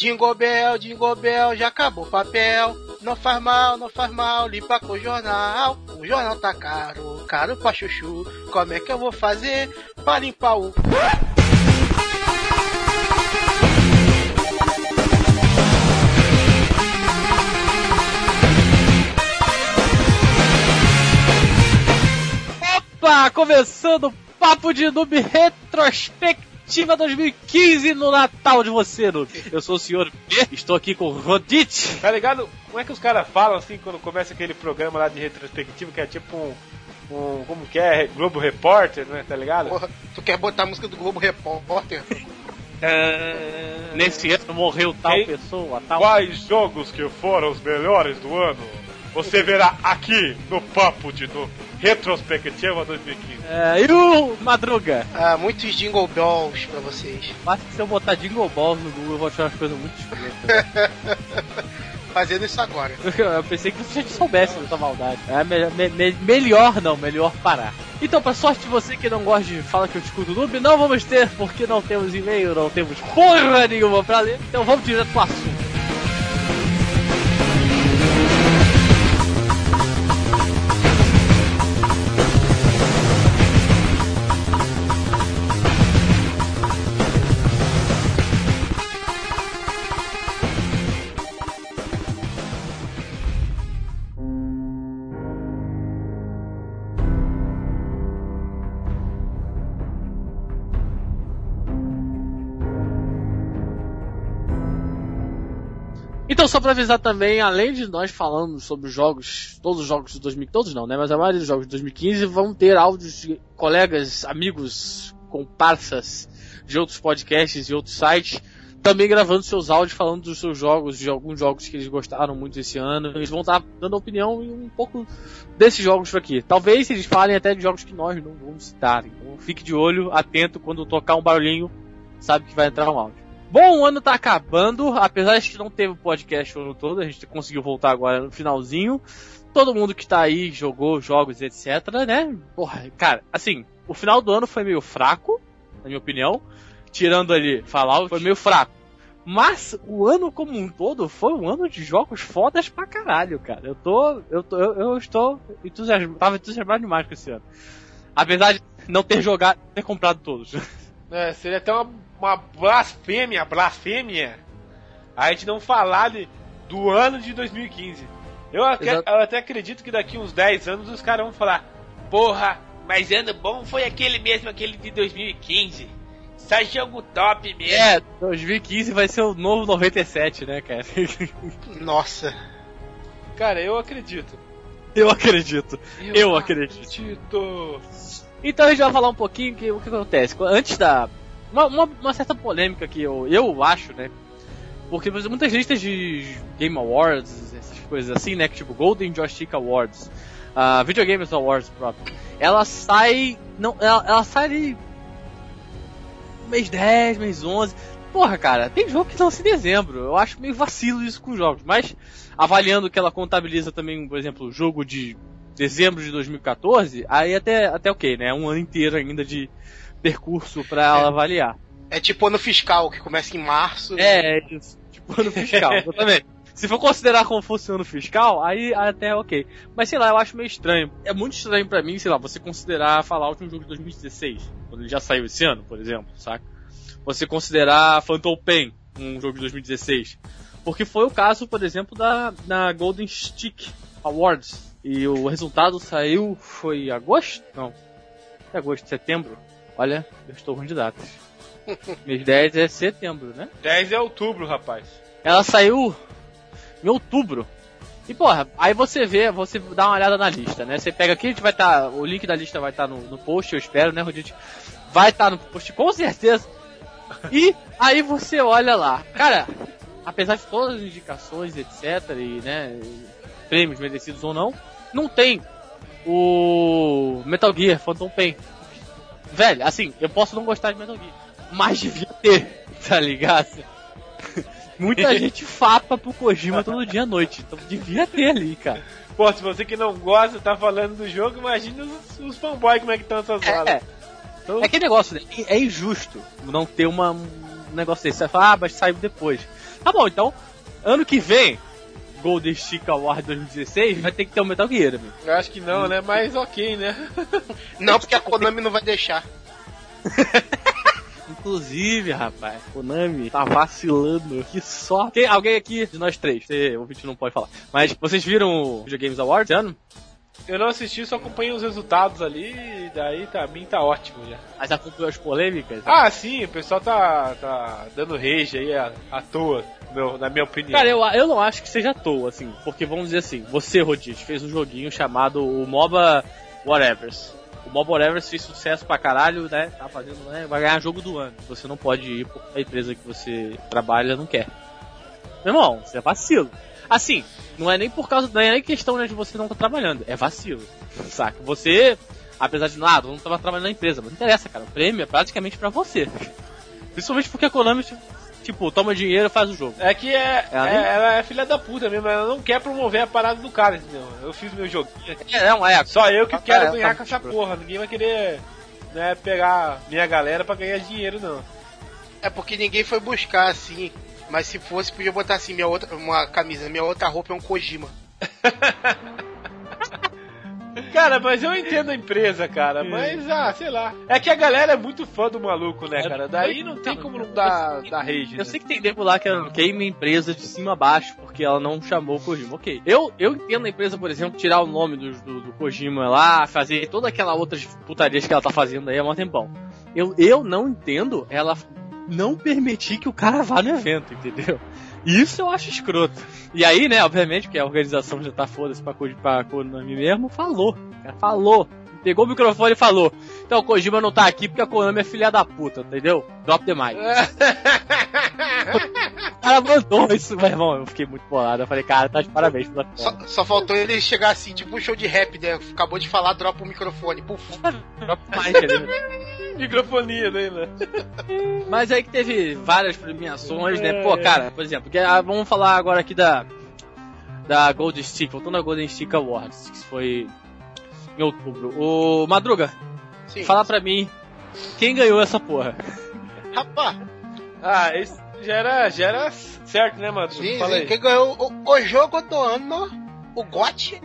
Jingle Bell, já acabou o papel. Não faz mal, não faz mal, limpa com o jornal. O jornal tá caro, caro pra chuchu. Como é que eu vou fazer pra limpar o. Opa, começando o Papo de Noob Retrospectiva 2015 no Natal de você, Noob. Eu sou o senhor B, estou aqui com o Rodite. Tá ligado? Como é que os caras falam assim quando começa aquele programa lá de retrospectiva que é tipo um. um como que é? Globo Repórter, né? Tá ligado? Porra, tu quer botar a música do Globo Repórter? Ah, Nesse ano morreu tal Quem- pessoa, tal. Quais jogos que foram os melhores do ano? Você verá aqui no Papo de no Retrospectiva 2015. É, e o Madruga? Ah, muitos Jingle Bells pra vocês. Acho que se eu botar Jingle Balls no Google eu vou achar umas coisas muito escrotas. Fazendo isso agora. Eu pensei que você já soubesse dessa maldade. É melhor, me- me- melhor não, melhor parar. Então, pra sorte de você que não gosta de fala que eu discuto noob, não vamos ter, porque não temos e-mail, não temos porra nenhuma pra ler. Então vamos direto pro assunto. Só pra avisar também, além de nós falando sobre os jogos, todos os jogos de 2015, todos não, né? Mas a maioria dos jogos de 2015 vão ter áudios de colegas, amigos, comparsas de outros podcasts e outros sites, também gravando seus áudios falando dos seus jogos, de alguns jogos que eles gostaram muito esse ano. Eles vão estar dando opinião um pouco desses jogos aqui. Talvez eles falem até de jogos que nós não vamos citar. Então fique de olho, atento quando tocar um barulhinho, sabe que vai entrar um áudio. Bom, o ano tá acabando, apesar de que não teve podcast o ano todo, a gente conseguiu voltar agora no finalzinho. Todo mundo que tá aí jogou jogos, etc, né? Porra, cara, assim, o final do ano foi meio fraco, na minha opinião. Tirando ali Fallout, foi meio fraco. Mas o ano como um todo foi um ano de jogos fodas pra caralho, cara. Eu tô. Eu, tô, eu, eu estou entusiasmado. Tava entusiasmado demais com esse ano. Apesar de não ter jogado, ter comprado todos. É, seria até uma, uma blasfêmia, blasfêmia, a gente não falar de, do ano de 2015. Eu, eu até acredito que daqui uns 10 anos os caras vão falar: Porra, mas ano bom foi aquele mesmo, aquele de 2015. Só jogo top mesmo. É, 2015 vai ser o novo 97, né, cara? Nossa. Cara, eu acredito. Eu acredito. Eu acredito. acredito. Então a gente vai falar um pouquinho que, o que acontece. Antes da. Uma, uma, uma certa polêmica que eu, eu acho, né? Porque muitas listas de Game Awards, essas coisas assim, né? Que tipo Golden Joystick Awards, uh, Video Games Awards próprio, ela sai. Não, ela, ela sai ali. mês 10, mês 11. Porra, cara, tem jogo que lança em dezembro. Eu acho meio vacilo isso com jogos. Mas, avaliando que ela contabiliza também, por exemplo, o jogo de dezembro de 2014, aí até, até ok, né? Um ano inteiro ainda de percurso pra ela É. avaliar. É tipo ano fiscal, que começa em março. É, é isso. Tipo ano fiscal, exatamente. Se for considerar como fosse ano fiscal, aí até ok. Mas sei lá, eu acho meio estranho. É muito estranho pra mim, sei lá, você considerar Fallout um jogo de 2016, quando ele já saiu esse ano, por exemplo, saca? Você considerar Phantom Pain um jogo de 2016. Porque foi o caso, por exemplo, da, da Golden Stick Awards. E o resultado saiu, foi agosto? Não. É agosto, setembro? Olha, eu estou ruim de datas. Mês 10 é setembro, né? 10 é outubro, rapaz. Ela saiu em outubro. E porra, aí você vê, você dá uma olhada na lista, né? Você pega aqui, a gente vai estar. o link da lista vai estar no, no post, eu espero, né, Rodite? Vai estar no post com certeza. E aí você olha lá. Cara, apesar de todas as indicações, etc, e né, prêmios merecidos ou não, não tem o Metal Gear Phantom Pain. Velho, assim, eu posso não gostar de Metal Gear, mas devia ter, tá ligado? Muita gente fapa pro Kojima todo dia à noite, então devia ter ali, cara. Pô, se você que não gosta tá falando do jogo, imagina os, os fanboys como é que estão essas É, balas. é. É aquele negócio, né? É injusto não ter uma, negócio desse. Você vai falar, ah, mas saiu depois. Tá bom, então, ano que vem, Golden Stick Award 2016, vai ter que ter o Metal Gear, amigo. Eu acho que não, né? Mas ok, né? Não, porque a Konami não vai deixar. Inclusive, rapaz, Konami tá vacilando. Que sorte. Tem alguém aqui de nós três, você, o vídeo não pode falar. Mas vocês viram o Video Games Awards esse ano? Eu não assisti, só acompanhei os resultados ali, e daí pra mim tá ótimo já. Mas acompanhou as polêmicas? Ah, sim, o pessoal tá, tá dando rage aí à, à toa, meu, na minha opinião. Cara, eu, eu não acho que seja à toa, assim, porque vamos dizer assim, você, Rodite, fez um joguinho chamado o MOBA Whatevers. O MOBA Whatevers fez sucesso pra caralho, né? Tá fazendo, né? Vai ganhar jogo do ano. Você não pode ir porque a empresa que você trabalha não quer. Meu irmão, você é vacilo. Assim, não é nem por causa, não é nem questão né, de você não estar trabalhando, é vacilo. Saca? Você, apesar de nada, não estava trabalhando na empresa, mas não interessa, cara. O prêmio é praticamente pra você. Principalmente porque a Konami, tipo, toma dinheiro e faz o jogo. É que é, Ela é- nem- ela é filha da puta mesmo, ela não quer promover a parada do cara, entendeu? Eu fiz meu joguinho aqui. É, não, é. Só eu que Ah, quero é, ganhar tá com essa porra. Ninguém vai querer né, pegar minha galera pra ganhar dinheiro, não. É porque ninguém foi buscar assim. Mas se fosse, podia botar assim, minha outra, uma camisa, minha outra roupa é um Kojima. Cara, mas eu entendo a empresa, cara. Mas, ah, sei lá. É que a galera é muito fã do maluco, né, É, cara? Daí não tem como não dar, dar rage. Eu né? sei que tem nego lá que queima a empresa de cima a baixo porque ela não chamou o Kojima. Ok. Eu, eu entendo a empresa, por exemplo, tirar o nome do, do, do Kojima lá, fazer toda aquela outras putarias que ela tá fazendo aí há um tempão. Eu, eu não entendo ela não permitir que o cara vá no evento, entendeu? Isso eu acho escroto. E aí, né, obviamente, que a organização já tá foda-se pra, Ko- pra Konami mesmo, falou. Falou. Pegou o microfone e falou. Então, o Kojima não tá aqui porque a Konami é filha da puta, entendeu? Drop the mic. O cara mandou isso, meu irmão. Eu fiquei muito bolado. Eu falei, cara, tá de parabéns pela Só, só faltou ele chegar assim, tipo um show de rap, né? Acabou de falar, dropa o microfone. Puf. Drop né? Microfonia, né? né? Mas aí que teve várias premiações, né? Pô, cara, por exemplo, que, ah, vamos falar agora aqui da da Golden Stick, voltando à Golden Stick Awards, que foi em outubro. O Madruga, Sim. fala pra mim, quem ganhou essa porra? Rapaz, Ah, esse já era, já era certo, né, mano? sim, Fala sim, aí. quem ganhou o, o jogo do ano, o GOT,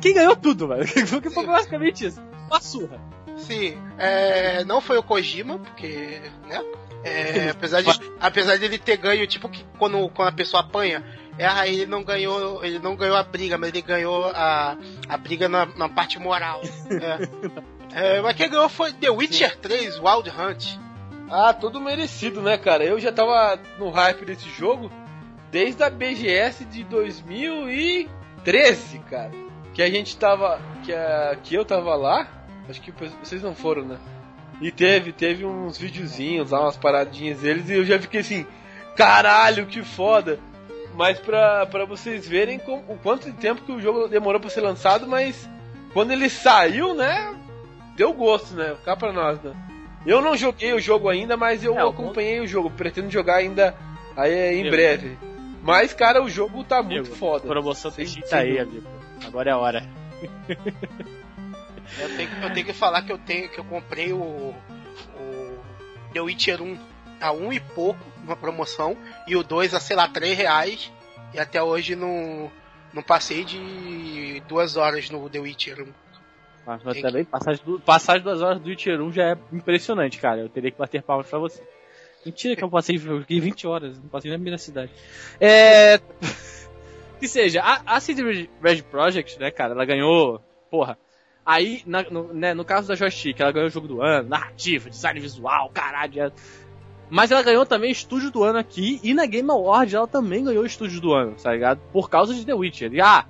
Quem ganhou tudo, velho? Que foi basicamente isso. Uma surra. Sim, é, não foi o Kojima, porque, né? É, apesar, de, apesar de ele ter ganho, tipo, que quando, quando a pessoa apanha, é, ele não ganhou, ele não ganhou a briga, mas ele ganhou a, a briga na, na parte moral. É. É, mas quem ganhou foi The Witcher 3, Wild Hunt. Ah, tudo merecido, né, cara? Eu já tava no hype desse jogo desde a BGS de 2013, cara. Que a gente tava. Que, a, que eu tava lá. Acho que vocês não foram, né? E teve, teve uns videozinhos lá, umas paradinhas deles, e eu já fiquei assim, caralho, que foda! Mas pra, pra vocês verem com, o quanto de tempo que o jogo demorou pra ser lançado, mas quando ele saiu, né? Deu gosto, né? Cá pra nós, né? Eu não joguei o jogo ainda, mas eu É, acompanhei o jogo. Pretendo jogar ainda aí, em Eu- breve. Mas, cara, o jogo tá muito Amigo, foda. Promoção tem sim. aí, amigo. Agora é a hora. Eu tenho, eu tenho que falar que eu tenho que eu comprei o, o The Witcher 1 a um e pouco numa promoção e o 2 a sei lá 3 reais e até hoje não não passei de duas horas no The Witcher 1. Mas, mas também, passagem, do, passagem duas horas do Witcher 1 já é impressionante, cara. Eu teria que bater palmas pra você. Mentira que eu passei, eu fiquei 20 horas, não passei nem na minha cidade. É. que seja, a, a CD Red Project, né, cara, ela ganhou. Porra. Aí, na- no, né, no caso da Joystick, ela ganhou o jogo do ano, narrativa, design visual, caralho. é- Mas ela ganhou também estúdio do ano aqui, e na Game Award ela também ganhou estúdio do ano, tá ligado? Por causa de The Witcher. E ah,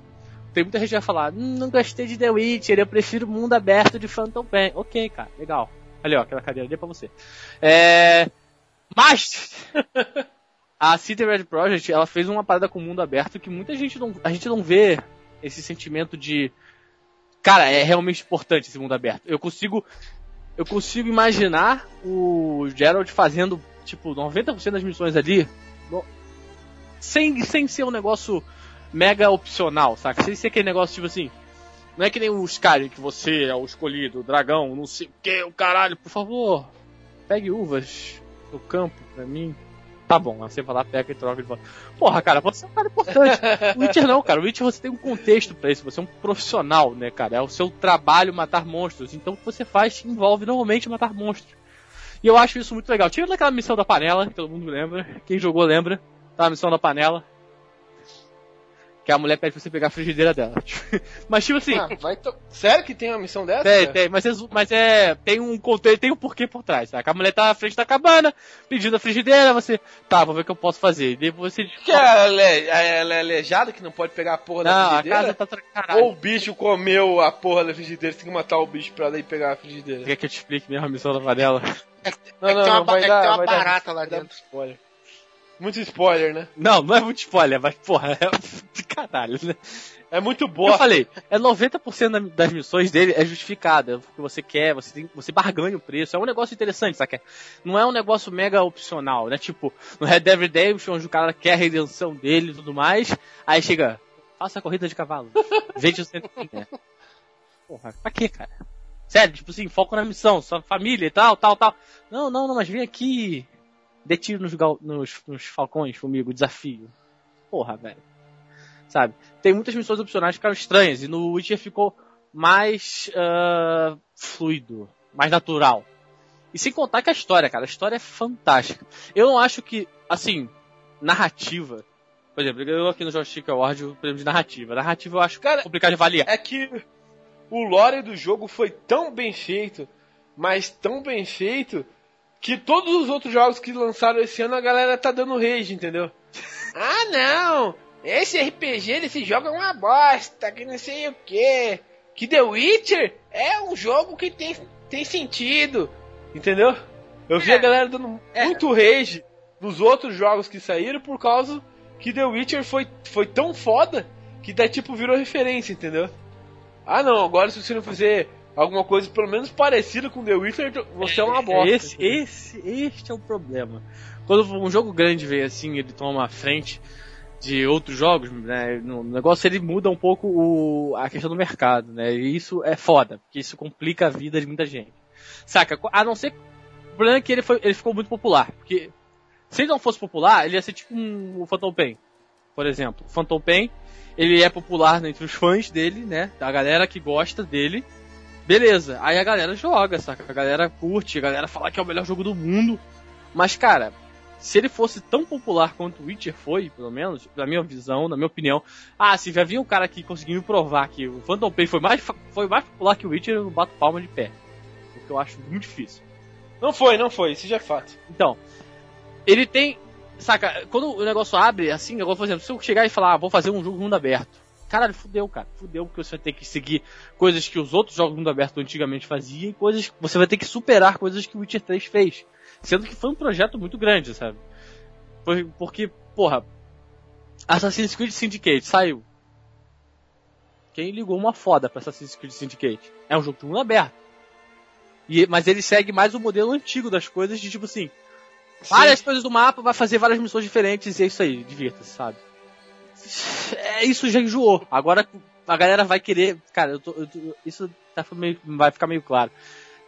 tem muita gente que vai falar, hum, não gostei de The Witcher, eu prefiro mundo aberto de Phantom Pain. Ok, cara, legal. Ali, ó, aquela cadeira ali é pra você. É... Mas... a City Red Project, ela fez uma parada com o mundo aberto que muita gente não... A gente não vê esse sentimento de... Cara, é realmente importante esse mundo aberto. Eu consigo... Eu consigo imaginar o Gerald fazendo, tipo, 90% das missões ali... no- Sem, sem ser um negócio mega opcional, saca? Sem ser aquele negócio tipo assim. Não é que nem o Skyrim, que você é o escolhido, o dragão, não sei o que, o caralho, por favor. Pegue uvas no campo pra mim. Tá bom, você vai lá, pega e troca de volta. Porra, cara, você é um cara importante. o Witcher não, cara. O Witcher você tem um contexto para isso. Você é um profissional, né, cara? É o seu trabalho matar monstros. Então o que você faz envolve normalmente matar monstros. E eu acho isso muito legal. Tira daquela missão da panela, que todo mundo lembra. Quem jogou lembra. Tá a missão da panela que a mulher pede pra você pegar a frigideira dela. mas tipo assim. Ah, to... Sério que tem uma missão dessa? Tem, tem, mas, é, mas é. Tem um conteúdo, tem um porquê por trás, tá? A mulher tá na frente da cabana, pedindo a frigideira, você. Tá, vou ver o que eu posso fazer. E depois você. Que ela é, ela é aleijada que não pode pegar a porra não, da frigideira? A casa tá caralho. Ou o bicho comeu a porra da frigideira, você tem que matar o bicho pra ir pegar a frigideira. Quer que eu te explique mesmo a missão da panela? É, não, é não, tem uma, não, é dar, tem uma barata lá dentro. Spoiler. Muito spoiler, né? Não, não é muito spoiler, mas porra, é de caralho, né? É muito boa. Eu falei, é 90% das missões dele é justificada, é o que você quer, você tem, você barganha o preço, é um negócio interessante, sabe? Não é um negócio mega opcional, né? Tipo, no Red Dead Redemption, onde o cara quer a redenção dele e tudo mais, aí chega, faça a corrida de cavalo, veja o centro né? Porra, pra quê, cara? Sério, tipo assim, foco na missão, sua família e tal, tal, tal. Não, não, não, mas vem aqui Dê tiro nos, nos, nos falcões comigo, desafio. Porra, velho. Sabe? Tem muitas missões opcionais que ficaram estranhas e no Witcher ficou mais uh, fluido, mais natural. E sem contar que a história, cara, a história é fantástica. Eu não acho que, assim, narrativa. Por exemplo, eu aqui no Joystick Award o prêmio de narrativa. Narrativa eu acho cara, complicado de avaliar. É que o lore do jogo foi tão bem feito, mas tão bem feito, que todos os outros jogos que lançaram esse ano a galera tá dando rage, entendeu? ah, não! Esse RPG desse jogo é uma bosta, que não sei o que. Que The Witcher é um jogo que tem, tem sentido, entendeu? Eu vi é, a galera dando é. muito rage nos outros jogos que saíram por causa que The Witcher foi, foi tão foda que daí tipo virou referência, entendeu? Ah não, agora se você não fizer alguma coisa pelo menos parecida com The Witcher, você é, é uma bosta. Esse, esse, este é o problema. Quando um jogo grande vem assim, ele toma a frente de outros jogos, né, no negócio ele muda um pouco o, a questão do mercado, né, e isso é foda, porque isso complica a vida de muita gente. Saca? A não ser, o problema é que ele, foi, ele ficou muito popular, porque se ele não fosse popular, ele ia ser tipo um, um Phantom Pain, por exemplo. O Phantom Pain, ele é popular entre os fãs dele, né, da galera que gosta dele, Beleza, aí a galera joga, saca? A galera curte, a galera fala que é o melhor jogo do mundo. Mas, cara, se ele fosse tão popular quanto o Witcher foi, pelo menos, na minha visão, na minha opinião, ah, se já vinha um cara aqui conseguindo provar que o Phantom Pain foi mais, foi mais popular que o Witcher, eu bato palma de pé. O que eu acho muito difícil. Não foi, não foi, isso já é fato. Então, ele tem. Saca, quando o negócio abre, assim, agora, por exemplo, se eu chegar e falar, ah, vou fazer um jogo mundo aberto. Caralho, fudeu, cara. Fudeu, porque você vai ter que seguir coisas que os outros jogos mundo aberto antigamente faziam e coisas. Você vai ter que superar coisas que o Witcher 3 fez. Sendo que foi um projeto muito grande, sabe? Porque, porra, Assassin's Creed Syndicate saiu. Quem ligou uma foda pra Assassin's Creed Syndicate? É um jogo de mundo aberto. E, mas ele segue mais o modelo antigo das coisas, de tipo assim. Várias Sim. coisas do mapa, vai fazer várias missões diferentes e é isso aí, divirta-se, sabe? É, isso já enjoou. Agora a galera vai querer. Cara, eu tô, eu tô, isso tá meio, vai ficar meio claro.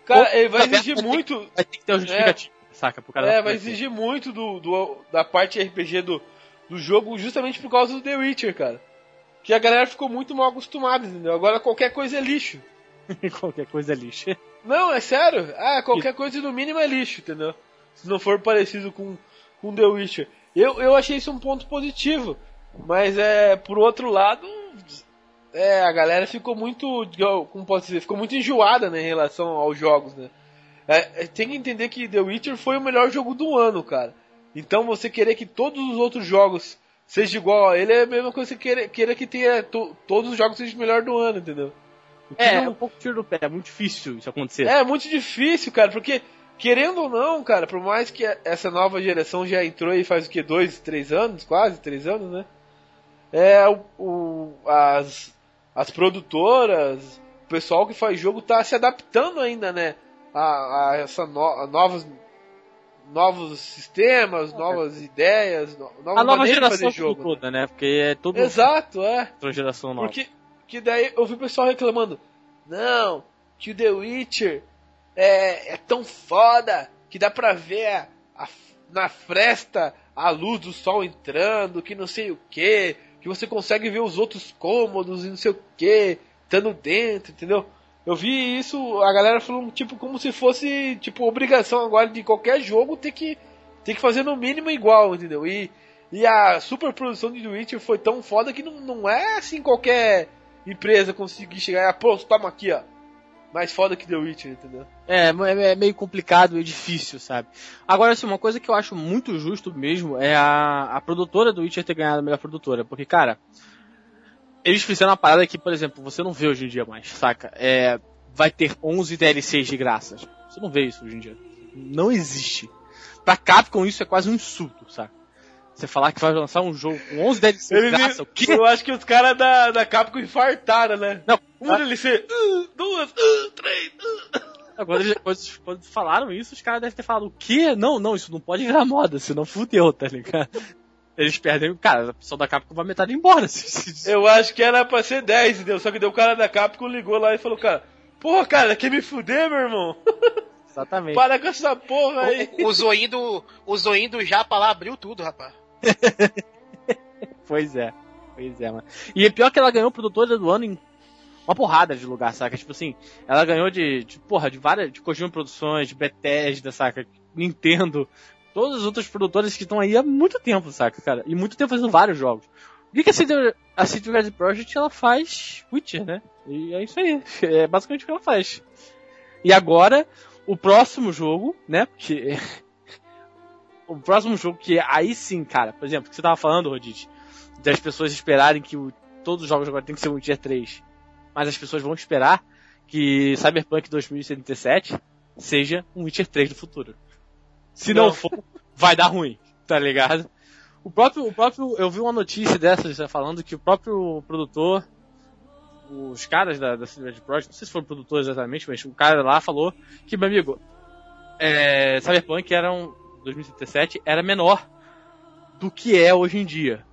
Cara, ele vai exigir vai muito. Ter, vai ter que ter um justificativo, é, saca? Pro cara é, vai exigir muito do, do, da parte RPG do, do jogo justamente por causa do The Witcher, cara. Que a galera ficou muito mal acostumada, entendeu? Agora qualquer coisa é lixo. qualquer coisa é lixo. Não, é sério. Ah, qualquer coisa no mínimo é lixo, entendeu? Se não for parecido com, com The Witcher. Eu, eu achei isso um ponto positivo. Mas é, por outro lado, é, a galera ficou muito, como posso dizer, ficou muito enjoada né, em relação aos jogos, né? É, é, tem que entender que The Witcher foi o melhor jogo do ano, cara. Então você querer que todos os outros jogos sejam igual a ele é a mesma coisa que querer, queira que tenha to, todos os jogos sejam o melhor do ano, entendeu? É, não... é um pouco tiro do pé, é muito difícil isso acontecer. É, muito difícil, cara, porque querendo ou não, cara, por mais que essa nova geração já entrou aí faz o que, dois, três anos, quase, três anos, né? É o, o, as, as produtoras, o pessoal que faz jogo tá se adaptando ainda, né? A, a essa no, a novos, novos sistemas, novas ideias, nova a nova geração jogo, toda, né? Porque é tudo Exato, é. Geração nova. Porque que daí eu vi o pessoal reclamando: "Não, que o The Witcher é, é tão foda que dá pra ver a, na fresta a luz do sol entrando, que não sei o que, que você consegue ver os outros cômodos e não sei o que, estando dentro, entendeu? Eu vi isso, a galera falando, tipo, como se fosse, tipo, obrigação agora de qualquer jogo ter que, ter que fazer no mínimo igual, entendeu? E, e a superprodução de The Witcher foi tão foda que não, não é assim qualquer empresa conseguir chegar e, pô, toma aqui, ó mais foda que The Witcher, entendeu? É, é, é meio complicado e difícil, sabe? Agora, assim, uma coisa que eu acho muito justo mesmo é a, a produtora do Witcher ter ganhado a melhor produtora. Porque, cara, eles fizeram uma parada que, por exemplo, você não vê hoje em dia mais, saca? É, vai ter 11 DLCs de graça. Você não vê isso hoje em dia. Não existe. Pra Capcom isso é quase um insulto, saca? Você falar que vai lançar um jogo com 11 DLCs de graça, o quê? Eu acho que os caras da, da Capcom infartaram, né? Não. Uma ah. DLC, uh, duas, uh, três, uh. Quando, eles, quando, quando, falaram isso, os caras devem ter falado, o quê? Não, não, isso não pode virar moda, senão fudeu, tá ligado? Eles perdem, cara, a pessoa da Capcom vai metade embora. Eu acho que era pra ser 10, entendeu? Só que deu o cara da Capcom ligou lá e falou, cara, porra, cara, quer me fuder, meu irmão? Exatamente. Para com essa porra aí. O, o zoinho do, o zoinho do Japa lá abriu tudo, rapaz. pois é. Pois é, mano. E é pior que ela ganhou produtora do ano em uma porrada de lugar, saca? Tipo assim, ela ganhou de, de porra, de várias, de Kojima Produções, de Bethesda, saca? Nintendo, todas as outras produtoras que estão aí há muito tempo, saca, cara? E muito tempo fazendo vários jogos. O que, que a CD Red Project ela faz? Witcher, né? E é isso aí. É basicamente o que ela faz. E agora, o próximo jogo, né? Porque o próximo jogo que aí sim, cara, por exemplo, que você tava falando, Rodite, das pessoas esperarem que o, todos os jogos agora tem que ser um Tier 3, mas as pessoas vão esperar que Cyberpunk 2077 seja um Witcher 3 do futuro. Se não, não for, vai dar ruim, tá ligado? O próprio, o próprio, eu vi uma notícia dessas falando que o próprio produtor, os caras da, da Cyberpunk Project, não sei se foram produtores exatamente, mas o cara lá falou que, meu amigo, é, Cyberpunk era um, 2077 era menor do que é hoje em dia.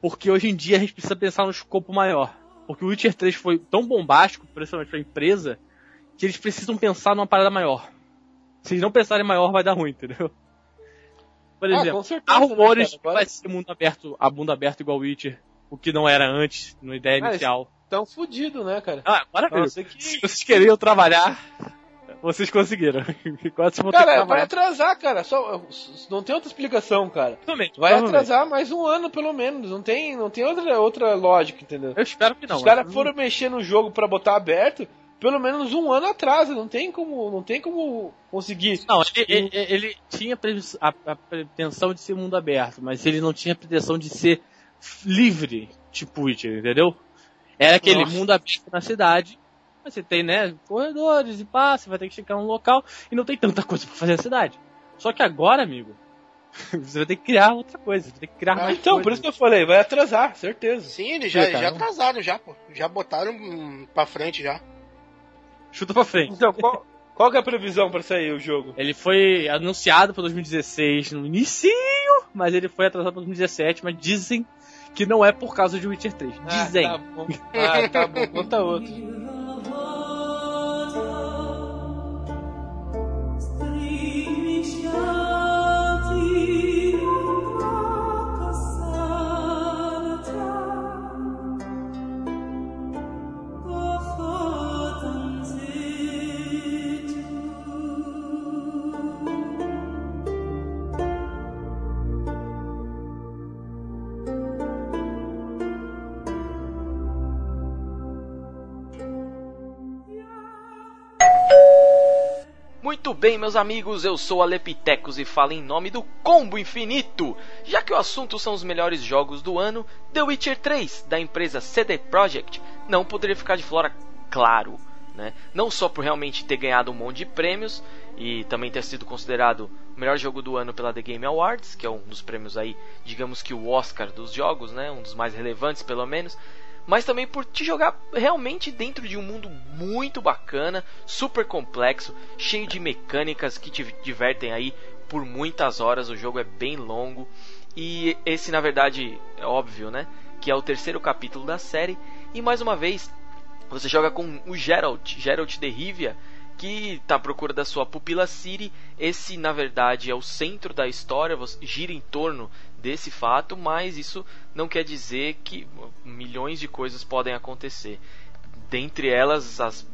Porque hoje em dia a gente precisa pensar no escopo maior. Porque o Witcher 3 foi tão bombástico, principalmente pra empresa, que eles precisam pensar numa parada maior. Se eles não pensarem maior, vai dar ruim, entendeu? Por ah, exemplo, ah, há rumores né, que vai ser mundo aberto, a mundo aberto igual Witcher, o que não era antes, na ideia ah, inicial. Tão fudido, né, cara? Ah, maravilha. Que... Se vocês queriam trabalhar, vocês conseguiram. cara, vai atrasar, cara. Só, não tem outra explicação, cara. Totalmente, vai atrasar mais um ano, pelo menos. Não tem, não tem outra, outra lógica, entendeu? Eu espero que não. Os caras foram mexer no jogo para botar aberto, pelo menos um ano atrasa. Não tem como, não tem como conseguir. Não, ele, ele, ele tinha a, a pretensão de ser mundo aberto, mas ele não tinha a pretensão de ser livre, tipo Witcher, entendeu? Era aquele Nossa. mundo aberto na cidade você tem, né, corredores e você vai ter que chegar um local e não tem tanta coisa para fazer na cidade. Só que agora, amigo, você vai ter que criar outra coisa, vai ter que criar ah, mais Então, coisa. por isso que eu falei, vai atrasar, certeza. Sim, eles já, já atrasaram já, pô. Já botaram pra frente já. Chuta pra frente. Então, qual, qual é a previsão para sair o jogo? Ele foi anunciado para 2016 no início, mas ele foi atrasado para 2017, mas dizem que não é por causa de Witcher 3. Dizem. Ah, tá bom. Ah, tá bom. Conta outro. Muito bem, meus amigos, eu sou Alepitecos e falo em nome do Combo Infinito. Já que o assunto são os melhores jogos do ano, The Witcher 3, da empresa CD Projekt, não poderia ficar de fora, claro. Né? Não só por realmente ter ganhado um monte de prêmios e também ter sido considerado o melhor jogo do ano pela The Game Awards, que é um dos prêmios aí, digamos que o Oscar dos jogos, né? um dos mais relevantes pelo menos mas também por te jogar realmente dentro de um mundo muito bacana, super complexo, cheio de mecânicas que te divertem aí por muitas horas. O jogo é bem longo e esse, na verdade, é óbvio, né? Que é o terceiro capítulo da série. E mais uma vez, você joga com o Geralt, Geralt de Rivia, que está à procura da sua pupila City. Esse, na verdade, é o centro da história, gira em torno desse fato, mas isso não quer dizer que milhões de coisas podem acontecer. Dentre elas, as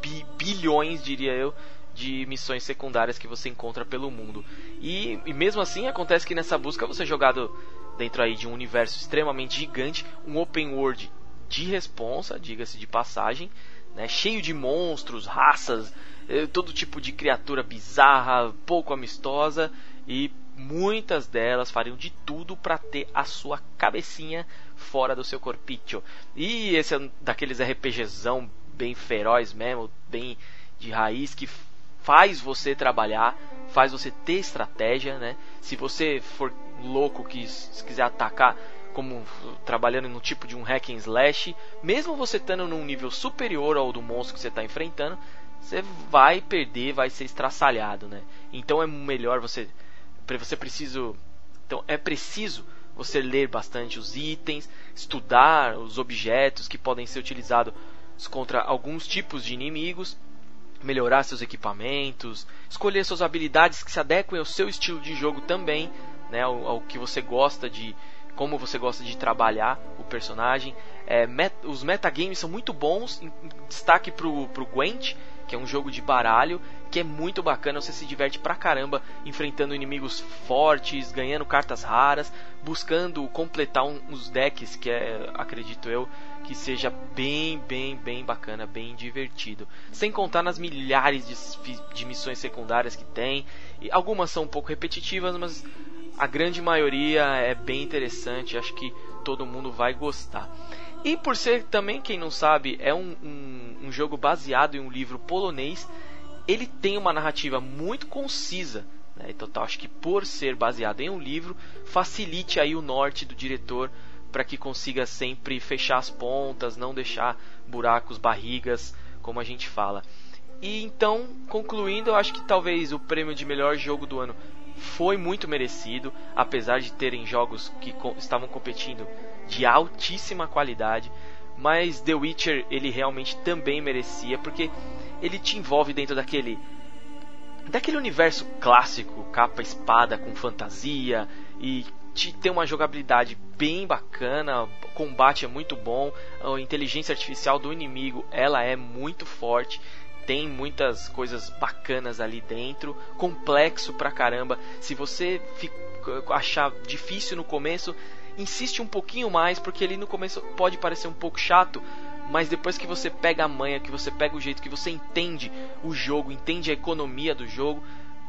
bi bilhões, diria eu, de missões secundárias que você encontra pelo mundo. E, e, mesmo assim acontece que nessa busca você é jogado dentro aí de um universo extremamente gigante, um open world de responsa, diga-se de passagem, né, cheio de monstros, raças, eh, todo tipo de criatura bizarra, pouco amistosa e muitas delas fariam de tudo para ter a sua cabecinha fora do seu corpício. E esse é daqueles RPGzão bem feroz mesmo, bem de raiz que faz você trabalhar, faz você ter estratégia, né? Se você for louco que se quiser atacar como trabalhando no tipo de um hack and slash, mesmo você estando num nível superior ao do monstro que você está enfrentando, você vai perder, vai ser estraçalhado, né? Então é melhor você você preciso então é preciso você ler bastante os itens, estudar os objetos que podem ser utilizados contra alguns tipos de inimigos, melhorar seus equipamentos, escolher suas habilidades que se adequem ao seu estilo de jogo também, né, ao, ao que você gosta de, como você gosta de trabalhar o personagem. É, met, os metagames são muito bons, em, destaque pro, pro Gwent, que é um jogo de baralho, que é muito bacana, você se diverte pra caramba enfrentando inimigos fortes, ganhando cartas raras, buscando completar um, uns decks que é, acredito eu, que seja bem, bem, bem bacana, bem divertido. Sem contar nas milhares de, de missões secundárias que tem, e algumas são um pouco repetitivas, mas a grande maioria é bem interessante, acho que todo mundo vai gostar. E por ser também, quem não sabe, é um, um, um jogo baseado em um livro polonês, ele tem uma narrativa muito concisa. Né? Então tá, acho que por ser baseado em um livro, facilite aí o norte do diretor para que consiga sempre fechar as pontas, não deixar buracos, barrigas, como a gente fala. E então, concluindo, eu acho que talvez o prêmio de melhor jogo do ano foi muito merecido, apesar de terem jogos que co estavam competindo de altíssima qualidade. Mas The Witcher ele realmente também merecia, porque ele te envolve dentro daquele daquele universo clássico, capa espada com fantasia e te tem uma jogabilidade bem bacana, combate é muito bom, a inteligência artificial do inimigo ela é muito forte tem muitas coisas bacanas ali dentro, complexo pra caramba. Se você achar difícil no começo, insiste um pouquinho mais, porque ali no começo pode parecer um pouco chato, mas depois que você pega a manha, que você pega o jeito, que você entende o jogo, entende a economia do jogo,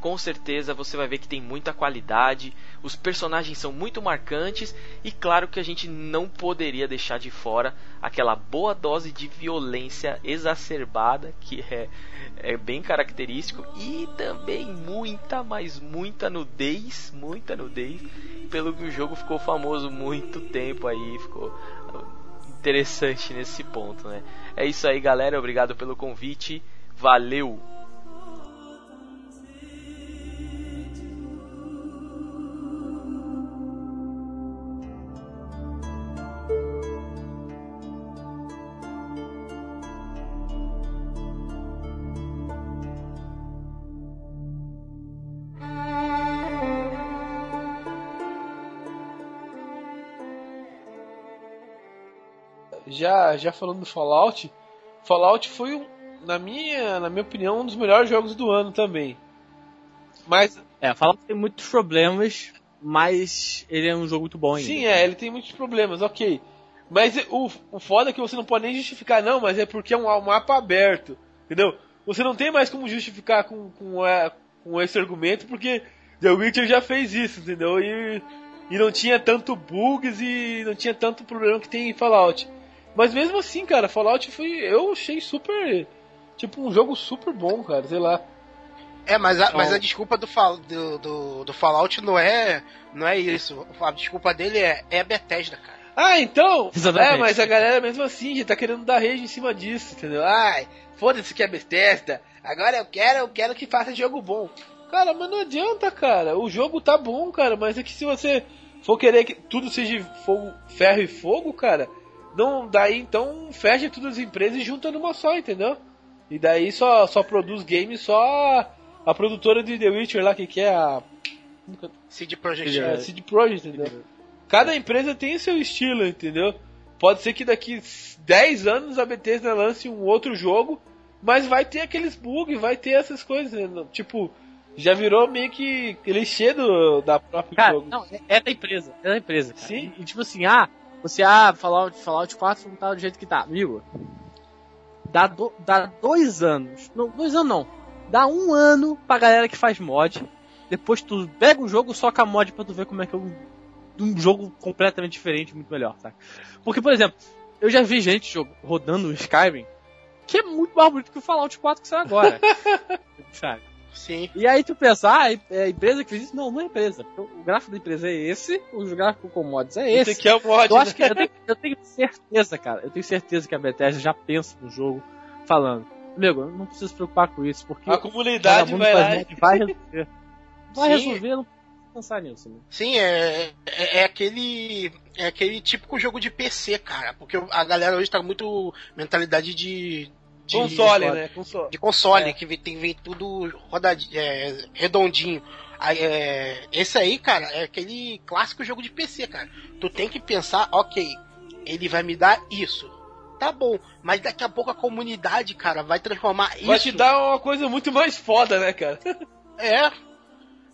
com certeza você vai ver que tem muita qualidade, os personagens são muito marcantes e claro que a gente não poderia deixar de fora aquela boa dose de violência exacerbada que é, é bem característico e também muita, mas muita nudez, muita nudez, pelo que o jogo ficou famoso muito tempo aí, ficou interessante nesse ponto, né? É isso aí, galera, obrigado pelo convite. Valeu! Já, já falando do Fallout, Fallout foi, um, na, minha, na minha opinião, um dos melhores jogos do ano também. Mas. É, Fallout tem muitos problemas, mas ele é um jogo muito bom ainda. Sim, é, ele tem muitos problemas, ok. Mas o, o foda é que você não pode nem justificar, não, mas é porque é um, um mapa aberto, entendeu? Você não tem mais como justificar com, com, é, com esse argumento, porque The Witcher já fez isso, entendeu? E, e não tinha tanto bugs e não tinha tanto problema que tem em Fallout. Mas mesmo assim, cara, Fallout foi. Eu achei super. Tipo, um jogo super bom, cara, sei lá. É, mas a, mas a desculpa do, do, do, do, Fallout não é, não é isso. A desculpa dele é, é a Bethesda, cara. Ah, então. Exatamente. É, mas a galera mesmo assim já tá querendo dar rage em cima disso, entendeu? Ai, foda-se que é Bethesda. Agora eu quero, eu quero que faça jogo bom. Cara, mas não adianta, cara. O jogo tá bom, cara, mas é que se você for querer que tudo seja fogo, ferro e fogo, cara, não, daí então fecha todas as empresas e junta numa só, entendeu? E daí só, só produz games só a, produtora de The Witcher lá, que, que é a. CD Projekt. É, CD Projekt, entendeu? Cada empresa tem seu estilo, entendeu? Pode ser que daqui 10 anos a Bethesda lance um outro jogo, mas vai ter aqueles bugs, vai ter essas coisas. né? Tipo, já virou meio que clichê do, da própria Cara, jogo. não, é, é da empresa. É da empresa. cara. Sim. E, e tipo assim, ah, você, ah, Fallout, Fallout 4 não tá do jeito que tá. Amigo, dá, do, dá dois anos. Não, dois anos não. Dá um ano pra galera que faz mod. Depois tu pega o jogo, soca a mod pra tu ver como é que é um, um jogo completamente diferente, muito melhor, sabe? Porque, por exemplo, eu já vi gente jog- rodando o Skyrim que é muito mais bonito que o Fallout 4 que saiu agora. sabe? Sim. E aí tu pensa, ah, é a empresa que fez isso? Não, não é empresa. O gráfico da empresa é esse, o gráfico com mods é Esse esse. aqui é o mod, Eu acho né? que eu tenho, eu tenho certeza, cara. Eu tenho certeza que a Bethesda já pensa no jogo falando. Amigo, eu não preciso se preocupar com isso, porque A comunidade vai lá vai resolver. Vai Sim. resolver, eu não pensar nisso. Né? Sim, é, é, é aquele. É aquele típico jogo de PC, cara. Porque a galera hoje tá muito mentalidade de. de Console, né? Console. De console, É. que vem- tem vem tudo rodadinho, é, redondinho. Aí, é, esse aí, cara, é aquele clássico jogo de PC, cara. Tu tem que pensar, ok, ele vai me dar isso. Tá bom, mas daqui a pouco a comunidade, cara, vai transformar Vai isso. te dar uma coisa muito mais foda, né, cara? É.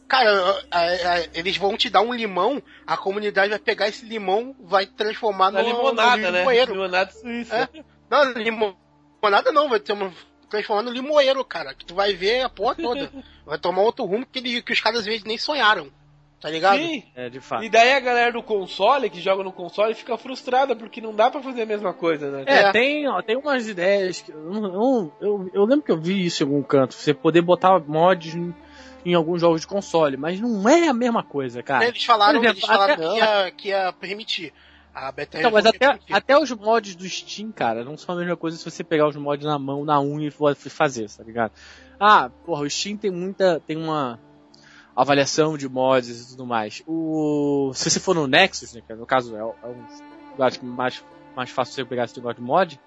Cara, a- a- eles vão te dar um limão, a comunidade vai pegar esse limão, vai transformar Na no, limonada, no né? limoeiro. Limonada suíça. É. Não, limonada não, vai ter uma, transformar no limoeiro, cara, que tu vai ver a porra toda. vai tomar outro rumo que, ele- que os caras às vezes nem sonharam. Tá ligado? Sim. É, de fato. E daí a galera do console, que joga no console, fica frustrada porque não dá pra fazer a mesma coisa, né? É, É. Tem, ó, tem umas ideias que. Eu, eu, eu, eu lembro que eu vi isso em algum canto. Você poder botar mods em, alguns jogos de console, mas não é a mesma coisa, cara. Eles falaram, exemplo, eles falaram até- que, ia, que ia permitir. A Bethesda Então, mas até, permitir. até os mods do Steam, cara, não são a mesma coisa se você pegar os mods na mão, na unha e fazer, tá ligado? Ah, porra, o Steam tem muita. tem uma avaliação de mods e tudo mais. O. Se você for no Nexus, né, que no caso é, é um lugar que mais, mais fácil você pegar esse negócio de mod,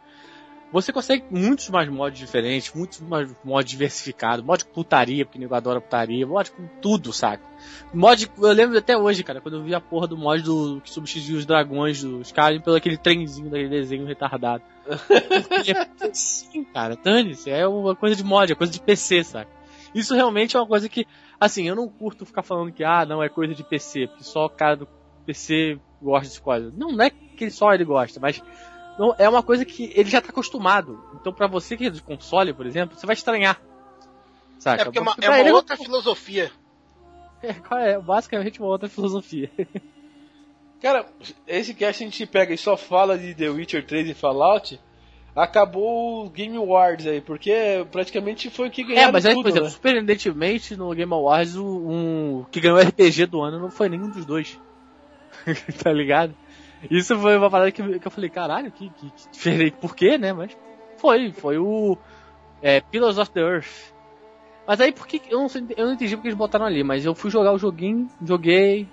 você consegue muitos mais mods diferentes, muitos mais mods diversificados, mod com putaria, porque nego adora putaria, mod com tudo, saca? Mod, eu lembro até hoje, cara, quando eu vi a porra do mod do que substituiu os dragões dos Skyrim pelo aquele trenzinho daquele desenho retardado. É sim, cara, dane-se, é uma coisa de mod, é coisa de PC, saca? Isso realmente é uma coisa que, assim, eu não curto ficar falando que, ah, não, é coisa de PC, porque só o cara do PC gosta dessas coisas. Não, não é que só ele gosta, mas não, é uma coisa que ele já tá acostumado. Então, pra você que é de console, por exemplo, você vai estranhar. Saca? É porque é uma, é uma ele outra filosofia. É, qual é basicamente uma outra filosofia. Cara, esse cast a gente pega e só fala de The Witcher 3 e Fallout. Acabou o Game Awards aí, porque praticamente foi o que ganhou É, mas aí, tudo, por exemplo, né? surpreendentemente no Game Awards, o um, que ganhou o RPG do ano não foi nenhum dos dois. tá ligado? Isso foi uma parada que, que eu falei, caralho, que, que, que diferente, por quê, né? Mas foi, foi o é, Pillars of the Earth. Mas aí por que eu não, sei, eu não entendi porque eles botaram ali, mas eu fui jogar o joguinho, joguei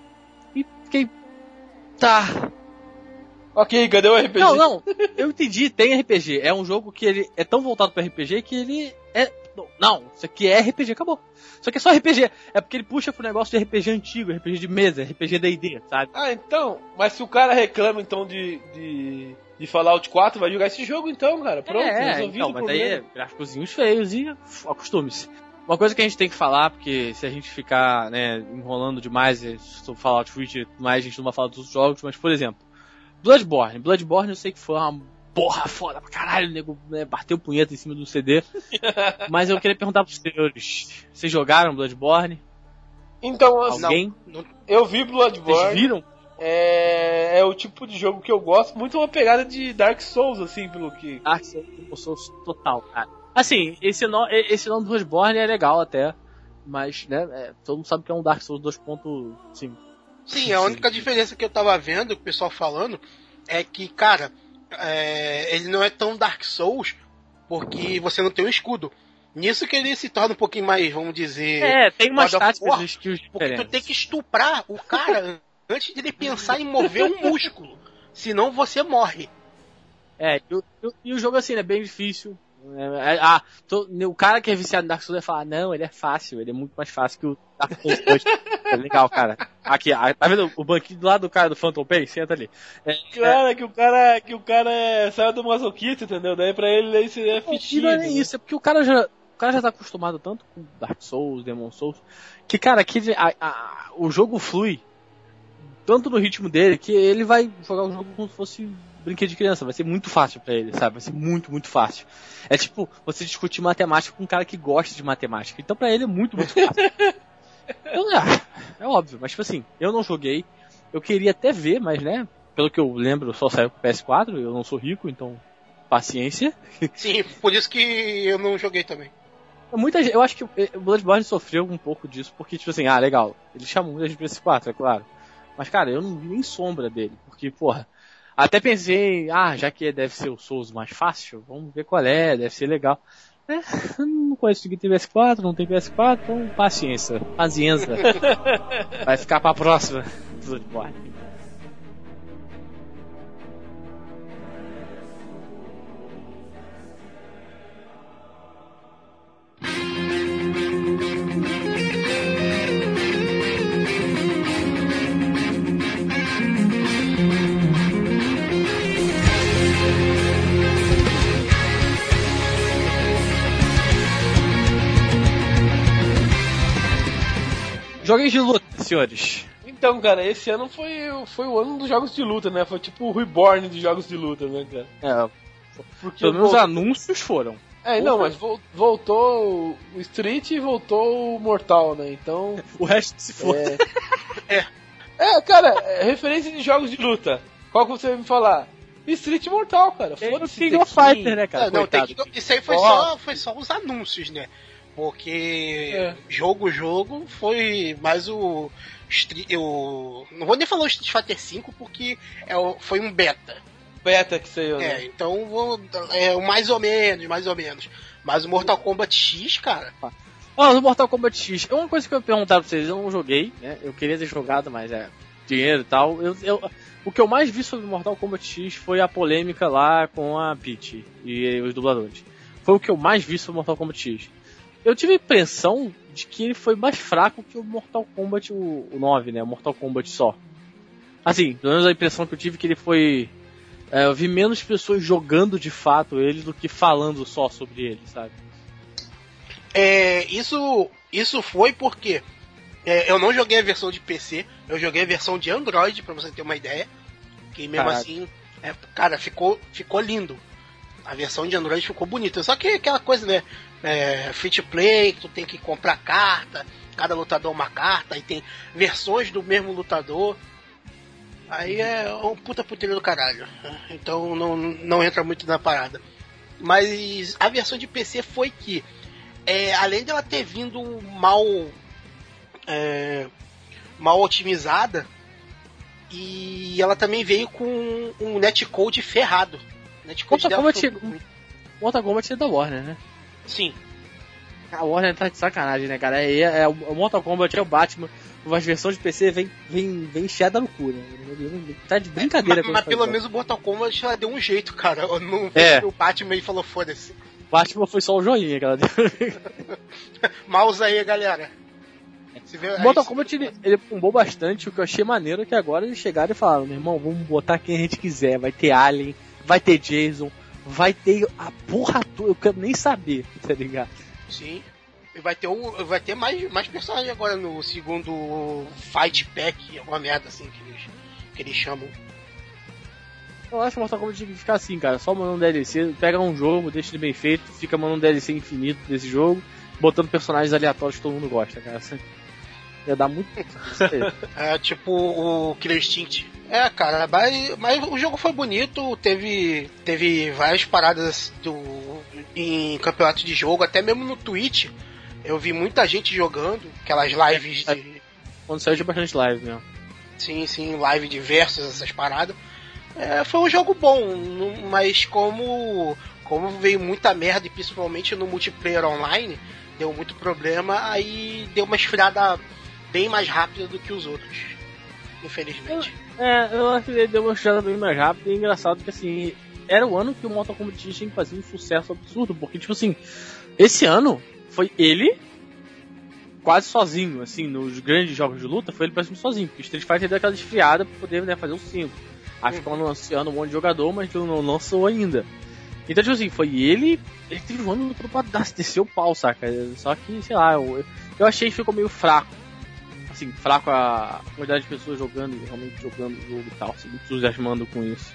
e fiquei. Tá, Ok, cadê o RPG? não, não, eu entendi, tem RPG. É um jogo que ele é tão voltado para RPG que ele é. Não, isso aqui é RPG, acabou. Isso aqui é só RPG. É porque ele puxa pro negócio de RPG antigo, RPG de mesa, RPG DD, sabe? Ah, então, mas se o cara reclama então de, de, de Fallout 4, vai jogar esse jogo então, cara. Pronto, é, resolvido então, mas aí é gráficozinhos feios e acostume-se. Uma coisa que a gente tem que falar, porque se a gente ficar né, enrolando demais eh, sobre Fallout tudo mais, a gente não vai falar dos outros jogos, mas por exemplo, Bloodborne. Bloodborne eu sei que foi uma porra foda pra caralho, o nego né, bateu punheta em cima do CD. mas eu queria perguntar pros senhores, vocês jogaram Bloodborne? Então, assim, Alguém? eu vi Vocês Bloodborne. viram? É, é o tipo de jogo que eu gosto, muito uma pegada de Dark Souls, assim, pelo que. Dark Souls total, cara. Assim, esse, no, esse nome do Bloodborne é legal até, mas, né, é, todo mundo sabe que é um Dark Souls 2.5. Sim, a única diferença que eu tava vendo, o pessoal falando, é que, cara, é, ele não é tão Dark Souls porque você não tem um escudo. Nisso que ele se torna um pouquinho mais, vamos dizer. É, tem umas táticas skills porque tu tem que estuprar o cara antes de ele pensar em mover um músculo. Senão você morre. É, e o, e jogo assim, ele é bem difícil. É, é, ah, tô- o cara que é viciado em Dark Souls vai falar, não, ele é fácil, ele é muito mais fácil que o Dark Souls 2. é legal, cara. Aqui, ah, tá vendo o banquinho do lado do cara do Phantom Pain? Senta ali. É, Cara, que o cara, que o cara é, saiu do masoquista, entendeu? Daí pra ele isso é fichinho. não é isso, é porque o cara já, o cara já tá acostumado tanto com Dark Souls, Demon Souls, que, cara, que a- a- o jogo flui tanto no ritmo dele que ele vai jogar o jogo como se fosse brinquedo de criança. Vai ser muito fácil pra ele, sabe? Vai ser muito, muito fácil. É tipo você discutir matemática com um cara que gosta de matemática. Então pra ele é muito, muito fácil. então, é, é óbvio, mas tipo assim, eu não joguei. Eu queria até ver, mas né, pelo que eu lembro, só saiu pro PS4, eu não sou rico, então paciência. Sim, por isso que eu não joguei também. Muita gente, eu acho que o Bloodborne sofreu um pouco disso, porque, tipo assim, ah, legal, ele chamou muita gente pra esse 4, é claro. Mas, cara, eu não vi nem sombra dele, porque, porra, até pensei, ah, já que deve ser o Souls mais fácil, vamos ver qual é, deve ser legal. É, não conheço ninguém que tem PS4, não tem PS4, então paciência, paciência. Vai ficar pra próxima Bloodborne. Joguei de luta, senhores. Então, cara, esse ano foi, o- foi o ano dos jogos de luta, né? Foi tipo o reborn de jogos de luta, né, cara? É, Porque pelo menos vol- anúncios foram. É, não, mas vol- voltou o Street e voltou o Mortal, né? Então. O resto se for. É. é. cara, é referência de jogos de luta. Qual que você vai me falar? Street e Mortal, cara. Tem o Foda-se. King of. Fighter, né, cara? Ah, não, tem que- isso aí foi Ó. só, foi só os anúncios, né? Porque É. jogo, jogo foi mais o, o. Não vou nem falar o Street Fighter V porque é o- foi um beta. Beta que saiu, né? É, então vou, é o mais ou menos, mais ou menos. Mas o Mortal Kombat X, cara, Ó, no Mortal Kombat X, é uma coisa que eu ia perguntar pra vocês, eu não joguei, né? Eu queria ter jogado, mas é dinheiro e tal. Eu, eu- o que eu mais vi sobre Mortal Kombat X foi a polêmica lá com a Peach e os dubladores. Foi o que eu mais vi sobre Mortal Kombat X. Eu tive a impressão de que ele foi mais fraco que o Mortal Kombat o, o 9, né? O Mortal Kombat só. Assim, pelo menos a impressão que eu tive é que ele foi. é, eu vi menos pessoas jogando de fato ele do que falando só sobre ele, sabe? É, isso, isso foi porque é, eu não joguei a versão de PC, eu joguei a versão de Android, pra você ter uma ideia. Que mesmo Caraca. assim, é, cara, ficou, ficou lindo. A versão de Android ficou bonita. Só que aquela coisa, né? É, free to play, que tu tem que comprar carta, cada lutador uma carta, aí tem versões do mesmo lutador. Aí é um puta puteiro do caralho. Então não, não entra muito na parada. Mas a versão de PC foi que é, além dela ter vindo mal é, mal otimizada e ela também veio com um netcode ferrado. Netcode dela Kombat- foi é da Warner, né? Sim. A Warner tá de sacanagem, né, cara? É, é, o Mortal Kombat é o Batman, as versões de PC vem, vem, vem cheia no cu, né? Tá de brincadeira mas, com mas isso, pelo cara. menos o Mortal Kombat ela deu um jeito, cara. Eu não É. o Batman e falou foda-se. Batman foi só o joinha que ela deu. Mouse aí, galera. Se vê, O Mortal aí- Kombat ele, ele bastante, o que eu achei maneiro é que agora eles chegaram e falaram, meu irmão, vamos botar quem a gente quiser, vai ter Alien, vai ter Jason, vai ter a porra toda, eu quero nem saber, tá ligado? Sim. E vai ter, um, vai ter mais, mais personagens agora no segundo Fight Pack, alguma merda assim que eles, que eles chamam. Eu acho que o Mortal Kombat tinha que ficar assim, cara, só mandando DLC, pega um jogo, deixa ele bem feito, fica mandando DLC infinito desse jogo, botando personagens aleatórios que todo mundo gosta, cara. Assim, ia dar muito. É tipo o Killer Instinct. É, cara, mas, mas o jogo foi bonito, teve, teve várias paradas do, em campeonato de jogo, até mesmo no Twitch. Eu vi muita gente jogando, aquelas lives de. Quando saiu tinha bastante live mesmo. Sim, sim, live de versus, essas paradas. É, foi um jogo bom, mas como, como veio muita merda, e principalmente no multiplayer online, deu muito problema, aí deu uma esfriada bem mais rápida do que os outros. Infelizmente. É, eu acho que ele deu uma chance bem mais rápida e é engraçado que assim, era o ano que o Mortal Kombat X que fazer um sucesso absurdo, porque, tipo assim, esse ano foi ele quase sozinho, assim, nos grandes jogos de luta, foi ele praticamente sozinho, porque o Street Fighter deu aquela esfriada pra poder né, fazer o 5. Aí ficou anunciando um monte de jogador, mas não lançou ainda. Então, tipo assim, foi ele, ele teve um ano todo pra descer o pau, saca? Só que, sei lá, eu, eu achei que ficou meio fraco. Assim, fraco a quantidade de pessoas jogando, realmente jogando o jogo e tal, se entusiasmando com isso.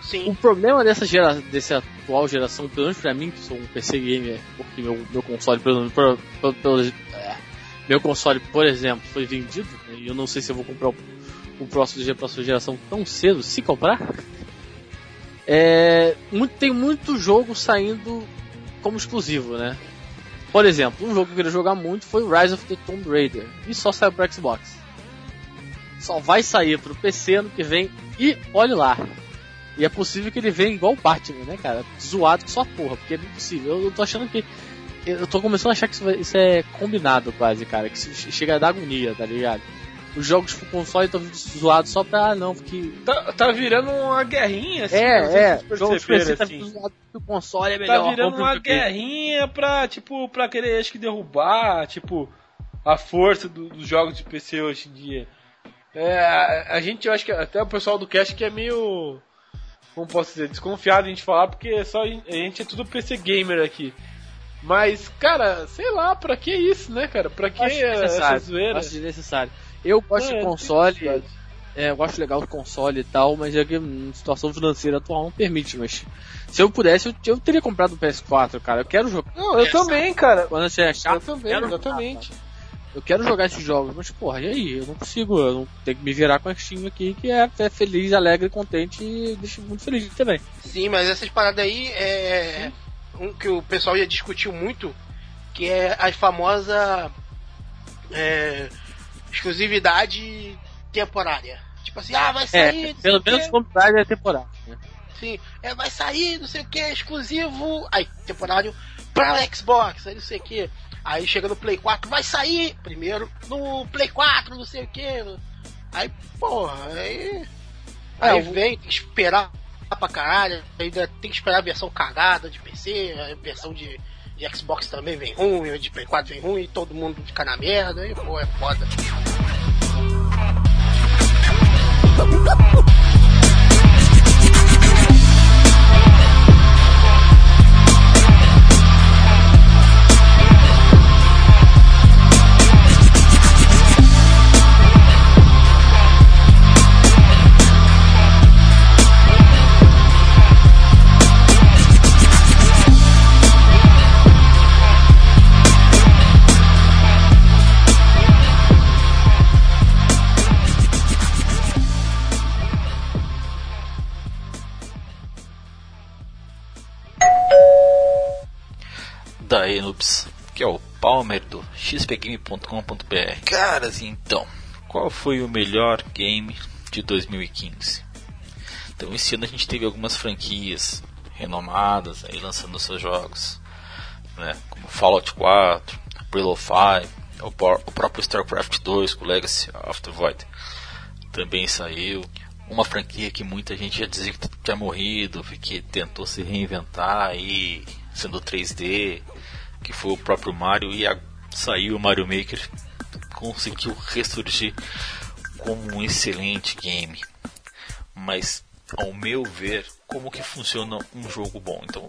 Sim. O problema dessa gera, dessa atual geração, pelo menos pra mim, que sou um PC gamer, porque meu, meu console, pelo, pelo, pelo, é, meu console, por exemplo, foi vendido, né, e eu não sei se eu vou comprar o, o próximo dia próxima geração tão cedo, se comprar. É, muito, tem muito jogo saindo como exclusivo, né? Por exemplo, um jogo que eu queria jogar muito foi o Rise of the Tomb Raider, e só saiu pro Xbox. Só vai sair pro PC ano que vem, e olhe lá. E é possível que ele venha igual o Batman, né, cara? Zoado com sua porra, porque é impossível. Eu, eu tô achando que. Eu tô começando a achar que isso, vai, isso é combinado quase, cara. Que chega a dar agonia, tá ligado? Os jogos pro console estão zoados só pra. Ah, não, porque. Tá, tá virando uma guerrinha, assim. É, é. Jogos PC tá assim. zoado porque o console é melhor. Tá virando um uma guerrinha pra, tipo, pra querer, acho que, derrubar, tipo, a força do- dos jogos de PC hoje em dia. É, a, a gente, eu acho que até o pessoal do cast que é meio, como posso dizer, desconfiado em gente falar, porque só a gente, a é tudo PC gamer aqui. Mas, cara, sei lá, pra que isso, né, cara? Pra que Acho essa zoeira? Acho desnecessário. Eu gosto É, de console, é, eu acho legal o console e tal, mas é que a situação financeira atual não permite, mas se eu pudesse, eu, eu teria comprado o PS4, cara. Eu quero jogar. Não, eu também, cara. Quando você achar, Eu também, quero exatamente. jogar, eu quero jogar esses jogos, mas porra, e aí? Eu não consigo, eu não tenho que me virar com a Steam aqui, que é, é feliz, alegre, contente e deixa muito feliz também. Sim, mas essas paradas aí é um que o pessoal já discutiu muito, que é a famosa é, exclusividade temporária. Tipo assim, ah, vai sair, É, pelo menos comprar é temporário. Né? Sim, é, vai sair, não sei o que, exclusivo. Aí, temporário pra Xbox, aí não sei o que. Aí chega no Play 4, vai sair primeiro no Play 4, não sei o que. Aí, porra, aí. Aí É, o- vem, tem que esperar pra caralho, ainda tem que esperar a versão cagada de PC, a versão de, de Xbox também vem ruim, a de Play 4 vem ruim, todo mundo fica na merda, aí, pô, é foda. Que é o Palmer do xpgame.com.br. Caras, então, qual foi o melhor game de 2015? Então, esse ano a gente teve algumas franquias renomadas aí lançando seus jogos, né, como Fallout 4, Halo 5, o, o próprio StarCraft 2 com Legacy of the Void também saiu. Uma franquia que muita gente já dizia que tinha morrido, que tentou se reinventar aí, sendo 3D, que foi o próprio Mario, e a- saiu o Mario Maker, conseguiu ressurgir como um excelente game. Mas, ao meu ver, como que funciona um jogo bom? Então,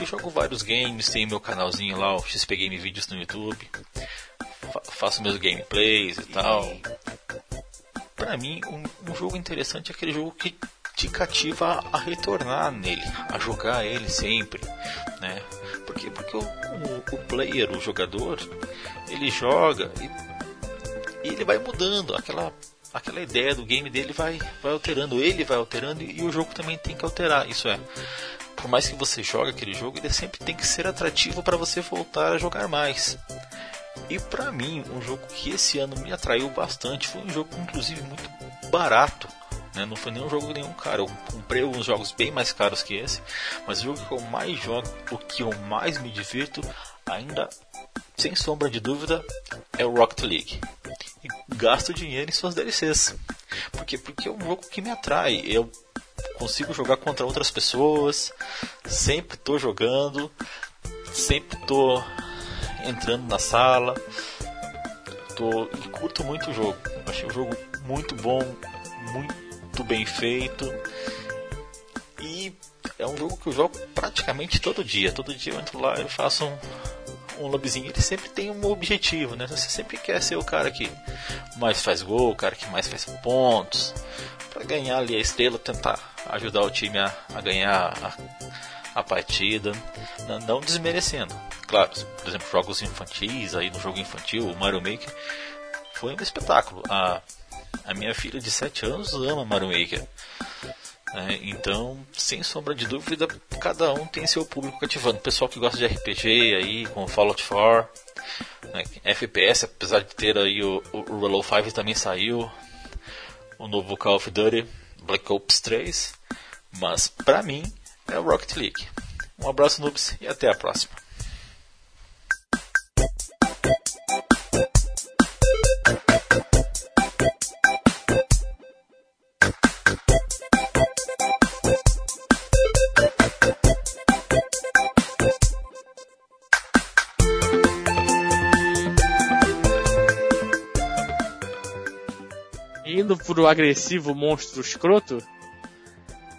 eu jogo vários games, tenho meu canalzinho lá, o XP Game Vídeos no YouTube, fa- faço meus gameplays e tal pra mim, um, um jogo interessante é aquele jogo que te cativa a retornar nele, a jogar ele sempre, né? Porque, porque o, o, o player, o jogador, ele joga e, e ele vai mudando, aquela, aquela ideia do game dele vai, vai alterando, ele vai alterando e, e o jogo também tem que alterar, isso é. Por mais que você jogue aquele jogo, ele sempre tem que ser atrativo para você voltar a jogar mais. E pra mim, um jogo que esse ano me atraiu bastante foi um jogo, inclusive, muito barato. Né? Não foi nenhum jogo nenhum caro. Eu comprei alguns jogos bem mais caros que esse, mas o jogo que eu mais jogo, o que eu mais me divirto, ainda sem sombra de dúvida, é o Rocket League. E gasto dinheiro em suas DLCs. Por quê? Porque é um jogo que me atrai. Eu consigo jogar contra outras pessoas, sempre tô jogando, sempre tô entrando na sala, tô e curto muito o jogo. Achei o jogo muito bom, muito bem feito e é um jogo que eu jogo praticamente todo dia. Todo dia eu entro lá e faço um, um lobbyzinho. Ele sempre tem um objetivo, né? Você sempre quer ser o cara que mais faz gol, o cara que mais faz pontos, para ganhar ali a estrela, tentar ajudar o time a, a ganhar a, a partida, não, não, desmerecendo. Claro, por exemplo, jogos infantis, aí no jogo infantil, o Mario Maker foi um espetáculo. A, a minha filha de 7 anos ama Mario Maker. É, então, sem sombra de dúvida, cada um tem seu público cativando. Pessoal que gosta de RPG aí, com Fallout 4, né, FPS, apesar de ter aí o, o, o Halo 5 também saiu, o novo Call of Duty, Black Ops 3, mas pra mim é o Rocket League. Um abraço, noobs, e até a próxima. Indo pro agressivo monstro escroto,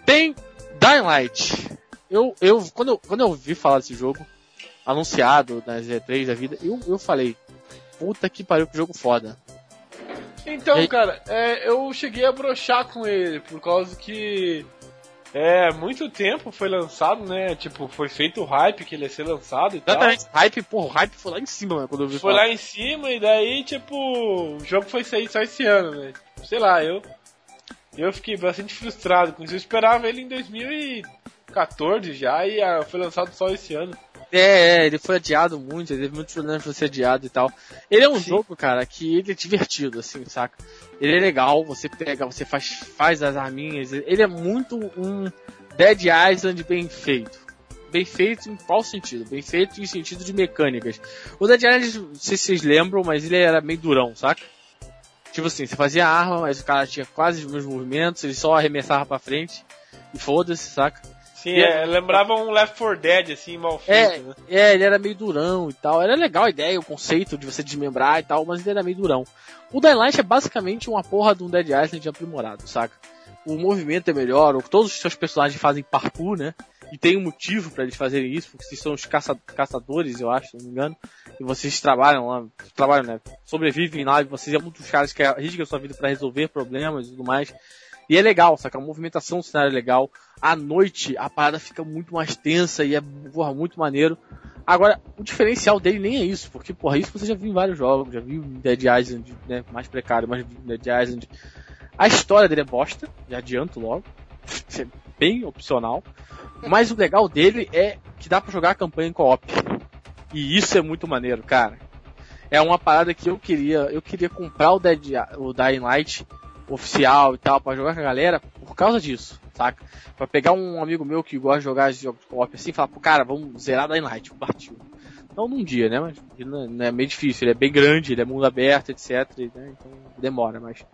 tem Dying Light. Eu, eu, quando eu, quando eu vi falar desse jogo, anunciado na Z3 da vida, eu, eu falei, puta que pariu, que jogo foda. Então, aí... cara, é, eu cheguei a brochar com ele, por causa que é, muito tempo foi lançado, né? Tipo, foi feito o hype que ele ia ser lançado e Exatamente. tal. Hype, porra, o hype foi lá em cima, né, quando eu vi Foi falar. lá em cima e daí, tipo, o jogo foi sair só esse ano, né? Sei lá, eu eu fiquei bastante frustrado com isso. Eu esperava ele em 2014 já e ah, foi lançado só esse ano. É, é, ele foi adiado muito, ele teve muitos problemas de ser adiado e tal. Ele é um Sim. jogo, cara, que ele é divertido, assim, saca? Ele é legal, você pega, você faz, faz as arminhas, ele é muito um Dead Island bem feito. Bem feito em qual sentido? Bem feito em sentido de mecânicas. O Dead Island, não sei se vocês lembram, mas ele era meio durão, saca? Tipo assim, você fazia arma, mas o cara tinha quase os mesmos movimentos, ele só arremessava pra frente e foda-se, saca? Sim, é, lembrava um Left 4 Dead, assim, mal feito, é, né? É, ele era meio durão e tal. Era legal a ideia, o conceito de você desmembrar e tal, mas ele era meio durão. O Daylight é basicamente uma porra de um Dead Island aprimorado, saca? O movimento é melhor, todos os seus personagens fazem parkour, né? E tem um motivo para eles fazerem isso, porque vocês são os caça caçadores, eu acho, se não me engano e vocês trabalham lá, trabalham, né? Sobrevivem lá e vocês é um dos caras que arriscam a sua vida para resolver problemas e tudo mais. E é legal, saca? A movimentação do cenário é legal. À noite a parada fica muito mais tensa e é porra, muito maneiro. Agora, o diferencial dele nem é isso, porque, porra, isso você já viu em vários jogos, já viu em Dead Island, né? Mais precário, mas Dead Island. A história dele é bosta, já adianto logo. É bem opcional. Mas o legal dele é que dá para jogar a campanha em co-op. E isso é muito maneiro, cara. É uma parada que eu queria. Eu queria comprar o, Dead, o Dying Light oficial e tal, para jogar com a galera por causa disso, saca? Pra pegar um amigo meu que gosta de jogar jogos co-op assim falar, pô, cara, vamos zerar Dying Light, partiu. Não num dia, né? Mas não é meio difícil, ele é bem grande, ele é mundo aberto, etc. Né? Então demora, mas.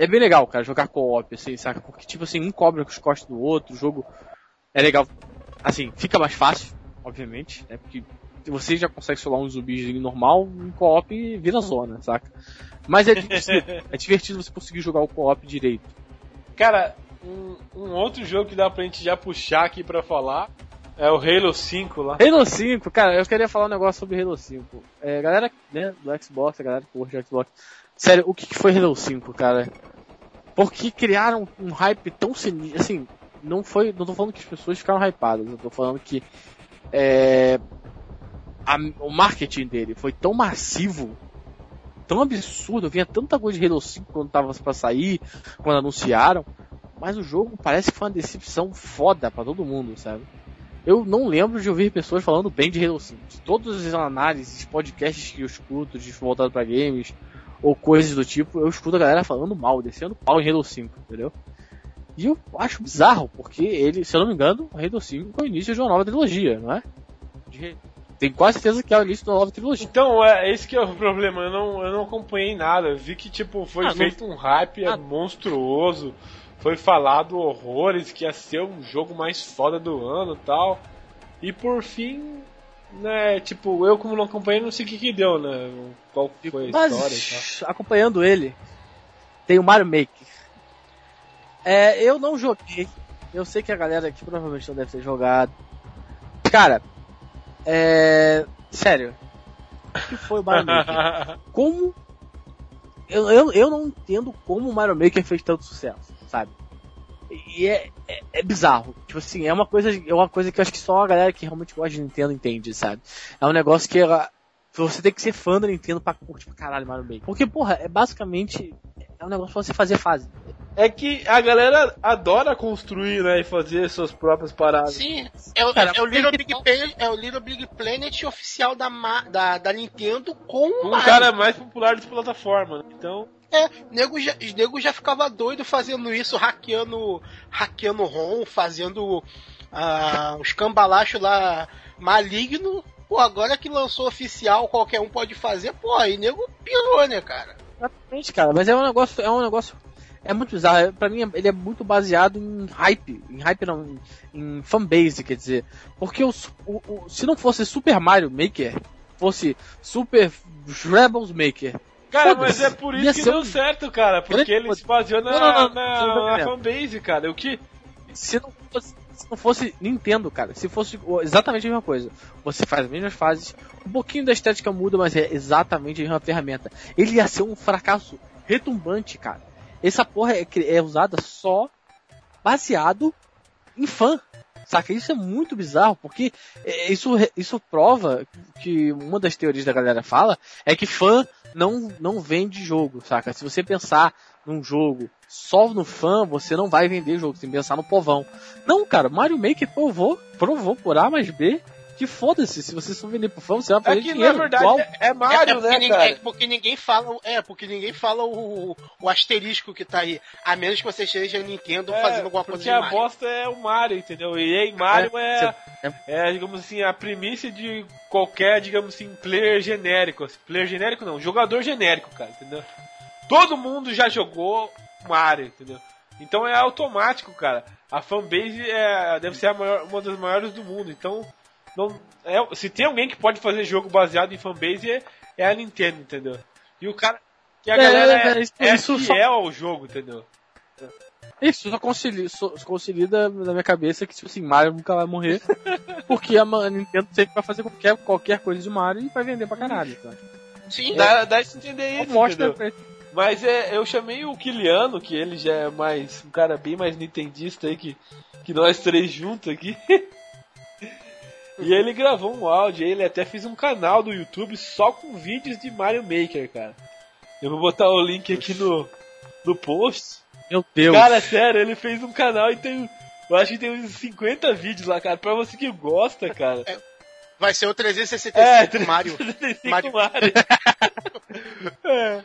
É bem legal, cara, jogar co-op, assim, saca? Porque, tipo assim, um cobra com os costas do outro, o jogo é legal. Assim, fica mais fácil, obviamente, né? Porque você já consegue solar um zumbis normal, em co-op vira zona, saca? Mas é divertido, é divertido você conseguir jogar o co-op direito. Cara, um, um, outro jogo que dá pra gente já puxar aqui pra falar é o Halo 5 lá. Halo 5, cara, eu queria falar um negócio sobre Halo 5. É, galera né, do Xbox, a galera que curte Xbox. Sério, o que, que foi Halo 5, cara? Porque criaram um hype tão sinistro, assim, não foi, não tô falando que as pessoas ficaram hypadas, eu tô falando que é, a, o marketing dele foi tão massivo, tão absurdo, vinha tanta coisa de Halo 5 quando tava para sair, quando anunciaram, mas o jogo parece que foi uma decepção foda para todo mundo, sabe? Eu não lembro de ouvir pessoas falando bem de Halo 5. De todas as análises, podcasts que eu escuto, de voltado para games, ou coisas do tipo, eu escuto a galera falando mal, descendo pau em Halo 5, entendeu? E eu acho bizarro, porque ele, se eu não me engano, o Halo 5 é o início de uma nova trilogia, não é? De, tenho quase certeza que é o início da nova trilogia. Então, é esse que é o problema. Eu não, eu não acompanhei nada. Eu vi que, tipo, foi ah, feito não... um hype ah. monstruoso. foi falado horrores que ia ser um jogo mais foda do ano tal. E por fim, né, tipo, eu como não acompanhei, não sei o que que deu, né? Qual foi a Mas, história e tal. acompanhando ele, tem o Mario Maker. É, eu não joguei. Eu sei que a galera aqui provavelmente não deve ter jogado. Cara, é. Sério. O que foi o Mario Maker? Como. Eu, eu, eu não entendo como o Mario Maker fez tanto sucesso, sabe? E é, é, é bizarro. Tipo assim, é uma coisa, é uma coisa que eu acho que só a galera que realmente gosta de Nintendo entende, sabe? É um negócio que ela, você tem que ser fã da Nintendo pra curtir pra caralho Mario Maker. Porque, porra, é basicamente. É um negócio pra você fazer fase. É que a galera adora construir, né, e fazer suas próprias paradas. Sim, é, o- Cara, é o Little Big Planet, é o Little Big Planet oficial da, da, da Nintendo com o Um Mario. cara mais popular de plataforma, né? Então, É, nego já, nego já ficava doido fazendo isso, hackeando, hackeando ROM, fazendo ah, os cambalachos lá maligno. Pô, agora que lançou oficial, qualquer um pode fazer, pô, aí nego pirou, né, cara? Exatamente, cara. Mas é um negócio, é um negócio. É muito bizarro. É- Pra mim, ele é muito baseado em hype. Em hype não, em, fanbase, quer dizer. Porque o, o- o- se não fosse Super Mario Maker, fosse Super Rebels Maker. Cara, mas é por isso que deu certo, cara. Porque ele se baseou na, Não, não, não, na, na entendendo. fanbase, cara. O que. Se não fosse, se não fosse Nintendo, cara, se fosse exatamente a mesma coisa, você faz as mesmas fases, um pouquinho da estética muda, mas é exatamente a mesma ferramenta. Ele ia ser um fracasso retumbante, cara. Essa porra é, é usada só baseado em fã. Saca? Isso é muito bizarro, porque é, isso, isso prova que uma das teorias da galera fala é que fã não, não vende jogo, saca? Se você pensar num jogo só no fã, você não vai vender jogo, tem que pensar no povão. Não, cara, Mario Maker provou, provou por A mais B que foda-se, se você só vender pro fã, você vai É fazer que na dinheiro. verdade igual. é, é Mario, é, é porque né, ninguém, cara? é porque ninguém fala, é, porque ninguém fala o, o asterisco que tá aí. A menos que você esteja Nintendo É, fazendo alguma coisa porque de a Mario. bosta é o Mario, entendeu? E aí Mario é, é- é, digamos assim, a primícia de qualquer, digamos assim, player genérico. assim. Player genérico não, jogador genérico, cara, entendeu? Todo mundo já jogou Mario, entendeu? Então é automático, cara. A fanbase é, deve ser a maior- uma das maiores do mundo. Então, não, é, se tem alguém que pode fazer jogo baseado em fanbase é, é a Nintendo, entendeu? E o cara. Que a É, galera é, é, isso- é isso só- fiel ao jogo, entendeu? Isso só concilia, só, concilia na minha cabeça que, tipo assim, Mario nunca vai morrer. porque a Nintendo sempre vai fazer qualquer, qualquer coisa de Mario e vai vender pra caralho. Tá? Sim, Dá, dá isso entender isso, Mostra pra Mas é, eu chamei o Kiliano, que ele já é mais um cara bem mais nintendista aí que, que nós três juntos aqui. e ele gravou um áudio, ele até fez um canal do YouTube só com vídeos de Mario Maker, cara. Eu vou botar o link aqui no, no post. Meu Deus. Cara, sério, ele fez um canal e tem. Eu acho que tem uns 50 vídeos lá, cara. Pra você que gosta, cara. vai ser o 365 É, Mario. 365 Mario. Mario. é.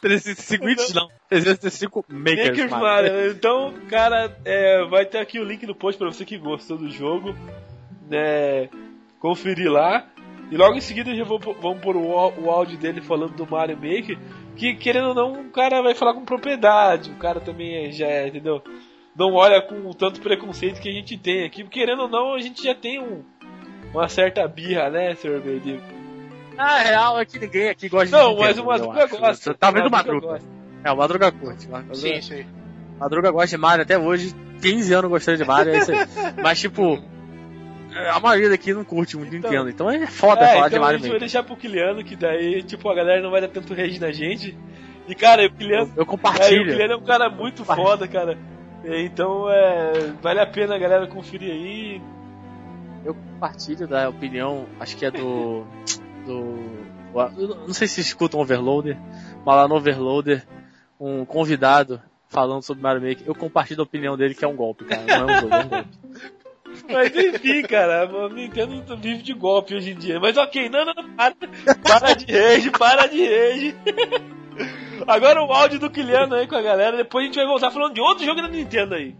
365 vídeos não. 365 makers, Makers Mario. Mario. Então, cara, é, vai ter aqui o link no post pra você que gostou do jogo. Né, conferir lá. E logo em seguida já vou, vamos pôr o, o áudio dele falando do Mario Maker. Que querendo ou não, o cara vai falar com propriedade. O cara também é- já é, entendeu? Não olha com o tanto preconceito que a gente tem aqui. Porque, Querendo ou não, a gente já tem um, uma certa birra, né, Sr. Benedito? Na real é que ninguém aqui gosta de Não, mas o Madruga gosta. Tá vendo o Madruga Madruga? É, o Madruga curte. O Madruga, Sim, sim. Madruga gosta de Mario até hoje. 15 anos gostando de Mario, é isso aí. Mas, tipo, a maioria daqui não curte muito Então- Nintendo. Então é foda É, falar de então a Mario gente vai deixar pro Kiliano, que daí, tipo, a galera não vai dar tanto rage na gente. E, cara, o Kiliano, Eu é, o compartilho. Kiliano é um cara muito foda, cara. Então, é, vale a pena a galera conferir aí. Eu compartilho da opinião, acho que é do. do. eu Não sei se escutam Overloader, mas lá no Overloader, um convidado falando sobre Mario Maker, eu compartilho a opinião dele que é um golpe, cara. Não é um jogo, é um golpe. Mas enfim, cara, a Nintendo vive de golpe hoje em dia. Mas ok, não, não, não, para, para de rage, para de rage. Agora o áudio do Kiliano aí com a galera, depois a gente vai voltar falando de outro jogo da Nintendo aí.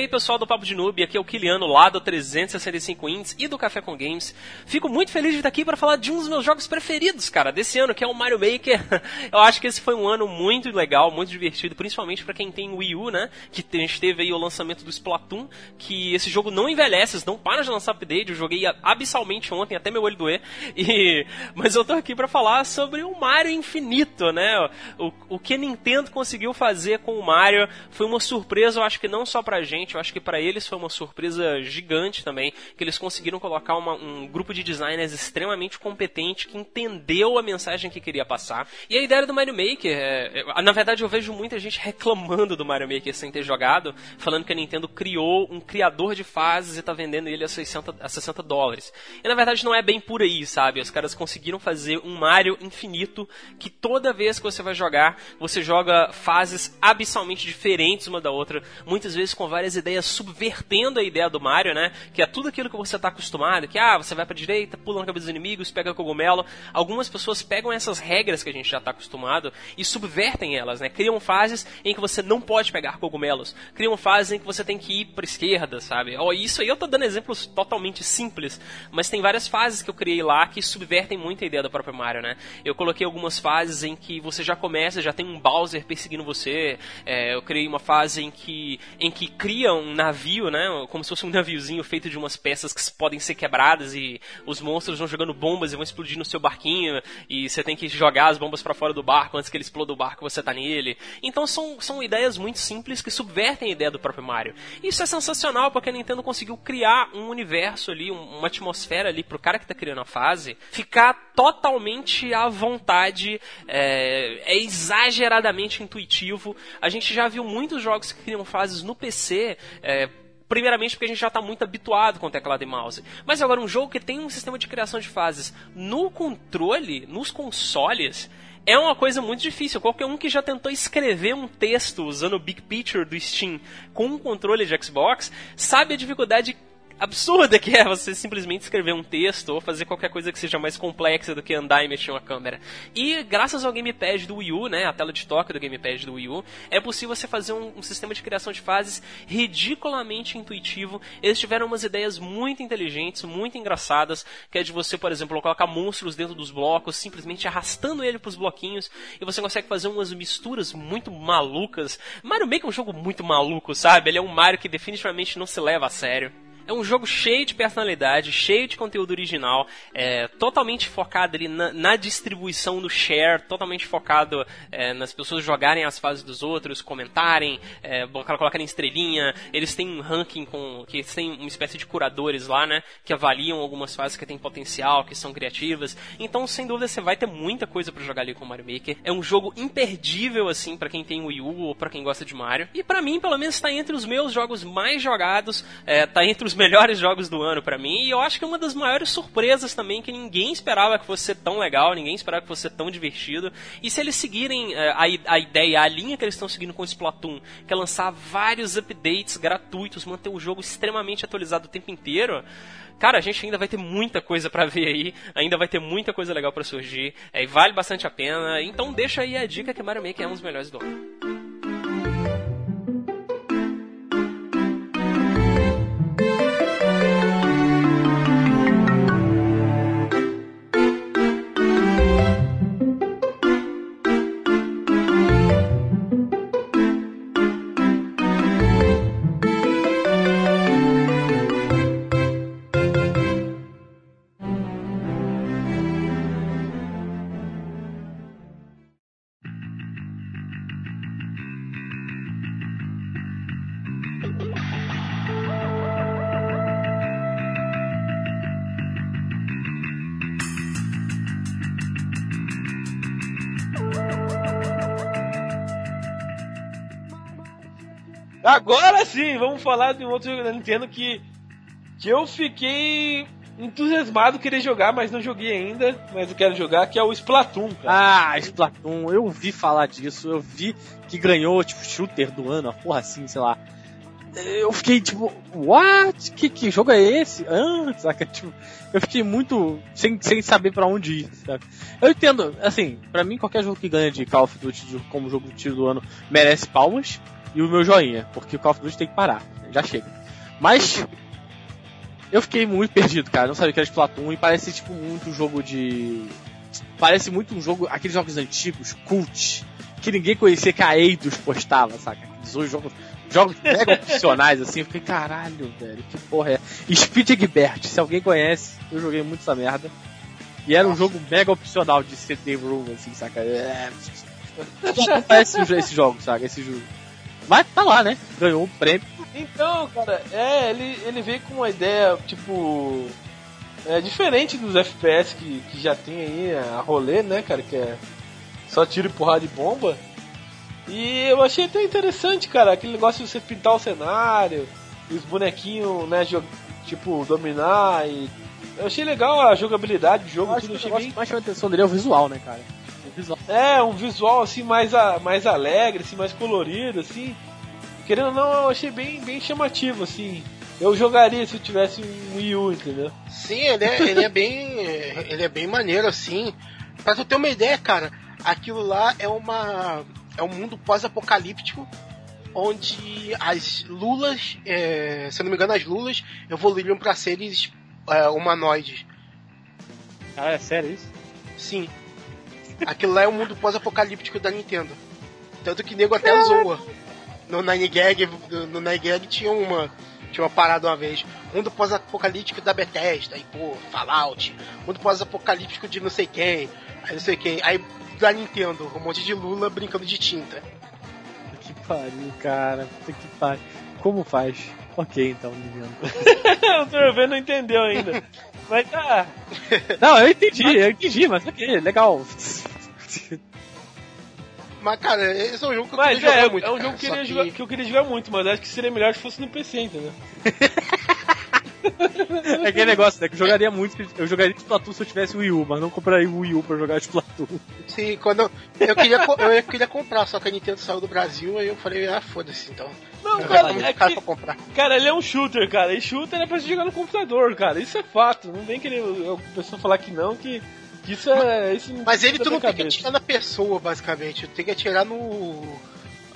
Aí, pessoal do Papo de Noob, aqui é o Kiliano lá do 365 Indies e do Café com Games. Fico muito feliz de estar aqui para falar de um dos meus jogos preferidos, cara, desse ano, que é o Mario Maker. Eu acho que esse foi um ano muito legal, muito divertido, principalmente para quem tem Wii U, né? Que a gente teve aí o lançamento do Splatoon, que esse jogo não envelhece, não para de lançar update. Eu joguei abissalmente ontem, até meu olho doer. E... Mas eu tô aqui para falar sobre o Mario Infinito, né? O, o que a Nintendo conseguiu fazer com o Mario foi uma surpresa, eu acho que não só pra gente, eu acho que para eles foi uma surpresa gigante também, que eles conseguiram colocar uma, um grupo de designers extremamente competente que entendeu a mensagem que queria passar. E a ideia do Mario Maker, é, é, na verdade eu vejo muita gente reclamando do Mario Maker sem ter jogado, falando que a Nintendo criou um criador de fases e tá vendendo ele a 60, a 60 dólares. E na verdade não é bem por aí, sabe? Os caras conseguiram fazer um Mario infinito que toda vez que você vai jogar, você joga fases abissalmente diferentes uma da outra, muitas vezes com várias ideias subvertendo a ideia do Mario, né? Que é tudo aquilo que você está acostumado, que ah, você vai para direita, pula na cabeça dos inimigos, pega cogumelo. Algumas pessoas pegam essas regras que a gente já está acostumado e subvertem elas, né? Criam fases em que você não pode pegar cogumelos, criam fases em que você tem que ir para esquerda, sabe? Oh, isso aí eu tô dando exemplos totalmente simples, mas tem várias fases que eu criei lá que subvertem muito a ideia do próprio Mario, né? Eu coloquei algumas fases em que você já começa, já tem um Bowser perseguindo você. É, eu criei uma fase em que em que cria um navio, né? Como se fosse um naviozinho feito de umas peças que podem ser quebradas e os monstros vão jogando bombas e vão explodir no seu barquinho e você tem que jogar as bombas para fora do barco antes que ele exploda o barco você tá nele. Então são, são ideias muito simples que subvertem a ideia do próprio Mario. Isso é sensacional porque a Nintendo conseguiu criar um universo ali, uma atmosfera ali pro cara que tá criando a fase ficar totalmente à vontade, é, é exageradamente intuitivo. A gente já viu muitos jogos que criam fases no PC. É, primeiramente porque a gente já está muito habituado com teclado e mouse. Mas agora um jogo que tem um sistema de criação de fases no controle, nos consoles, é uma coisa muito difícil. Qualquer um que já tentou escrever um texto usando o Big Picture do Steam com um controle de Xbox sabe a dificuldade absurda que é você simplesmente escrever um texto ou fazer qualquer coisa que seja mais complexa do que andar e mexer uma câmera. E graças ao gamepad do Wii U, né, a tela de toque do gamepad do Wii U, é possível você fazer um, um sistema de criação de fases ridiculamente intuitivo. Eles tiveram umas ideias muito inteligentes, muito engraçadas, que é de você, por exemplo, colocar monstros dentro dos blocos, simplesmente arrastando ele para os bloquinhos, e você consegue fazer umas misturas muito malucas. Mario Maker é um jogo muito maluco, sabe? Ele é um Mario que definitivamente não se leva a sério. É um jogo cheio de personalidade, cheio de conteúdo original, é, totalmente focado ali na, na, distribuição do share, totalmente focado é, nas pessoas jogarem as fases dos outros, comentarem, é, colocarem estrelinha. Eles têm um ranking com. que eles têm uma espécie de curadores lá, né? Que avaliam algumas fases que têm potencial, que são criativas. Então, sem dúvida, você vai ter muita coisa para jogar ali com o Mario Maker. É um jogo imperdível, assim, para quem tem Wii U ou pra quem gosta de Mario. E para mim, pelo menos, está entre os meus jogos mais jogados, é, tá entre os melhores jogos do ano para mim. E eu acho que é uma das maiores surpresas também que ninguém esperava que fosse ser tão legal, ninguém esperava que fosse ser tão divertido. E se eles seguirem uh, a, a ideia, a linha que eles estão seguindo com o Splatoon, que é lançar vários updates gratuitos, manter o jogo extremamente atualizado o tempo inteiro, cara, a gente ainda vai ter muita coisa para ver aí, ainda vai ter muita coisa legal para surgir, é, vale bastante a pena. Então deixa aí a dica que Mario Maker é um dos melhores do ano. Agora sim, vamos falar de um outro jogo da Nintendo que, que eu fiquei entusiasmado querer jogar, mas não joguei ainda, mas eu quero jogar, que é o Splatoon. Cara. Ah, Splatoon, eu ouvi falar disso, eu vi que ganhou, tipo, shooter do ano, a porra assim, sei lá. Eu fiquei tipo, what? Que, que jogo é esse? Ah, saca? Tipo, eu fiquei muito sem, sem saber para onde ir, sabe? Eu entendo, assim, para mim qualquer jogo que ganha de Call of Duty como jogo de tiro do ano merece palmas. E o meu joinha, porque o Call of Duty tem que parar. Já chega. Mas eu fiquei muito perdido, cara. Não sabia que era Splatoon e parece tipo muito um jogo de. Parece muito um jogo. Aqueles jogos antigos, cult, que ninguém conhecia que a Eidos postava, saca? Aqueles jogos, jogos mega opcionais assim. Eu fiquei, caralho, velho, que porra é? Speed Egbert, se alguém conhece, eu joguei muito essa merda. E era um jogo mega opcional de CD room, assim, saca? É... Não parece esse jogo, saca? Esse jogo. Mas tá lá, né? Ganhou um prêmio. Então, cara, é, ele, ele veio com uma ideia, tipo. É diferente dos FPS que, que já tem aí a rolê, né, cara? Que é só tiro e porrada de bomba. E eu achei até interessante, cara, aquele negócio de você pintar o cenário, e os bonequinhos, né, tipo, dominar e. Eu achei legal a jogabilidade do jogo, eu tudo. Acho que o achei que mais chama a atenção dele é o visual, né, cara? Visual. É, um visual assim mais, a, mais alegre, assim, mais colorido, assim. Querendo ou não, eu achei bem, bem chamativo, assim. Eu jogaria se eu tivesse um Wii U, entendeu? Sim, ele é, ele é bem. Ele é bem maneiro, assim. Pra tu ter uma ideia, cara, aquilo lá é uma. É um mundo pós-apocalíptico onde as lulas, é, se eu não me engano, as lulas evoluíram para seres é, humanoides. Ah, é sério isso? Sim. Aquilo lá é o mundo pós-apocalíptico da Nintendo. Tanto que nego até zoa. No Nine Gag, no Nine Gag tinha uma, tinha uma parada uma vez. Mundo pós-apocalíptico da Bethesda, e pô, Fallout. Mundo pós-apocalíptico de não sei quem, aí não sei quem. Aí da Nintendo, um monte de Lula brincando de tinta. Que pariu, cara. Puta que pariu. Como faz? Ok, então, Nintendo. o Sr. não entendeu ainda. Mas tá. Não, eu entendi, eu entendi, mas ok, legal. Mas, cara, esse é um jogo que eu Mas queria é, jogar muito. é um cara, jogo que, eu só queria jogar- que eu queria jogar muito, mas acho que seria melhor se fosse no PC, entendeu? É aquele negócio, né? Que eu jogaria muito, eu jogaria Splatoon se eu tivesse Wii U, mas não compraria o Wii U pra jogar Splatoon. Sim, quando eu, eu queria, eu queria comprar, só que a Nintendo saiu do Brasil, aí eu falei, ah, foda-se, então. Não, Não cara, é caro que- pra comprar. Cara, ele é um shooter, cara. E shooter é pra se jogar no computador, cara. Isso é fato. Não vem querer a pessoa falar que não, que isso é. Isso não Mas ele tu não tem que cabeça. atirar na pessoa, basicamente. Tu tem que atirar no.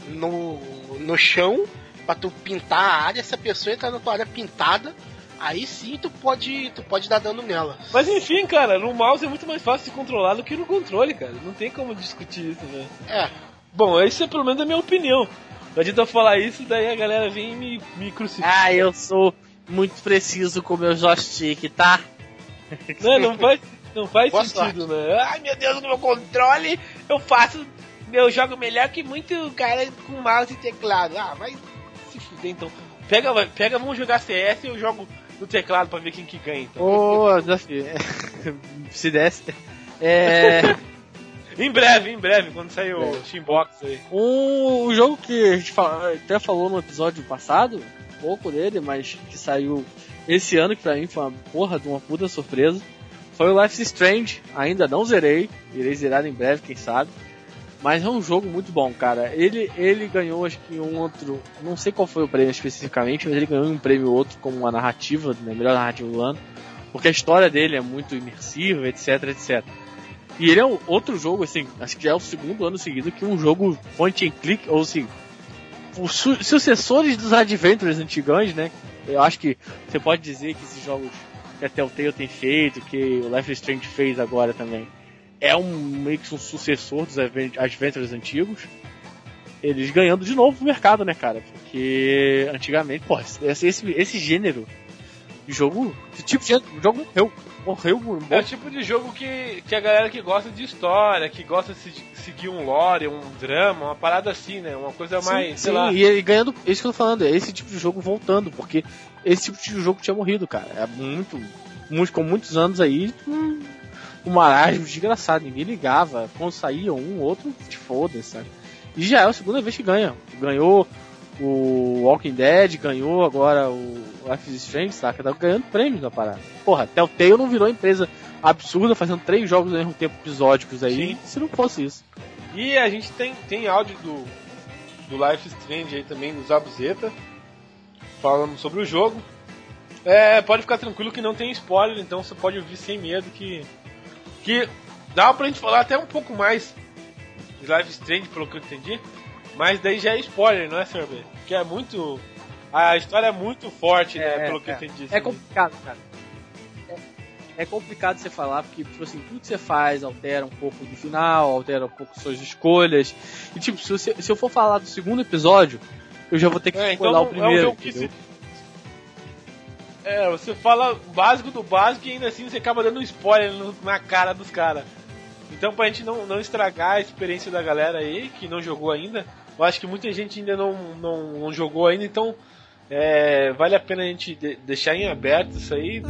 no. no chão pra tu pintar a área. Se a pessoa entrar na tua área pintada, aí sim tu pode. tu pode dar dano nela. Mas enfim, cara, no mouse é muito mais fácil de controlar do que no controle, cara. Não tem como discutir isso, né? É. Bom, isso é pelo menos a minha opinião. Não adianta falar isso, daí a galera vem e me, me crucifica. Ah, eu sou muito preciso com o meu joystick, tá? Não, não faz, não faz Boa sentido, né? Ai meu Deus, no meu controle eu faço. Eu jogo melhor que muito cara com mouse e teclado. Ah, vai se fuder então. Pega, pega, vamos jogar CS e eu jogo no teclado pra ver quem que ganha. Então. Ô, desafio. Se desse. É. Em breve, em breve, quando sair o Steambox aí. Um jogo que a gente fala- até falou no episódio passado, um pouco dele, mas que saiu esse ano, que pra mim foi uma porra de uma puta surpresa, foi o Life is Strange. Ainda não zerei, irei zerar em breve, quem sabe. Mas é um jogo muito bom, cara. Ele, ele ganhou, acho que um outro. Não sei qual foi o prêmio especificamente, mas ele ganhou um prêmio outro como uma narrativa, né, melhor narrativa do ano. Porque a história dele é muito imersiva, etc, etc. E ele é um outro jogo, assim, acho que é o segundo ano seguido que um jogo point and click, ou assim, os su- sucessores dos Adventures antigões, né? Eu acho que você pode dizer que esses jogos que a Telltale tem feito, que o Life is Strange fez agora também, é um meio que um sucessor dos Adven- Adventures antigos. Eles ganhando de novo o mercado, né, cara? Porque antigamente, pô, esse, esse, esse gênero de jogo, esse tipo de gênero, jogo morreu. Morreu um É o tipo de jogo que, que a galera que gosta de história, que gosta de se- seguir um lore, um drama, uma parada assim, né? Uma coisa mais, sim, sei sim, lá. e ganhando, é isso que eu tô falando, é esse tipo de jogo voltando, porque esse tipo de jogo tinha morrido, cara. É muito, muito com muitos anos aí, hum, um marasmo desgraçado, ninguém ligava. Quando saía um, outro, te foda, sabe? E já é a segunda vez que ganha. Ganhou o Walking Dead, ganhou agora o Life is Strange, saca? Tá ganhando prêmios na parada. Porra, Telltale não virou empresa absurda fazendo três jogos ao mesmo tempo episódicos aí, Sim. se não fosse isso. E a gente tem, tem áudio do, do Life Strange aí também, do Zabuzeta, falando sobre o jogo. É, pode ficar tranquilo que não tem spoiler, então você pode ouvir sem medo que. Que dá pra gente falar até um pouco mais de Life is Strange, pelo que eu entendi. Mas daí já é spoiler, não é, Sr. B? Que é muito. A história é muito forte, né? É, pelo que é. você disse. É complicado, cara. É, é complicado você falar, porque, tipo assim, tudo que você faz altera um pouco do final, altera um pouco suas escolhas. E, tipo, se, você- se eu for falar do segundo episódio, eu já vou ter que É, então o é um primeiro. que se... É, você fala o básico do básico e ainda assim você acaba dando um spoiler no- na cara dos caras. Então pra gente não, não estragar a experiência da galera aí, que não jogou ainda, eu acho que muita gente ainda não, não, não jogou ainda, então é, vale a pena a gente de- deixar em aberto isso aí.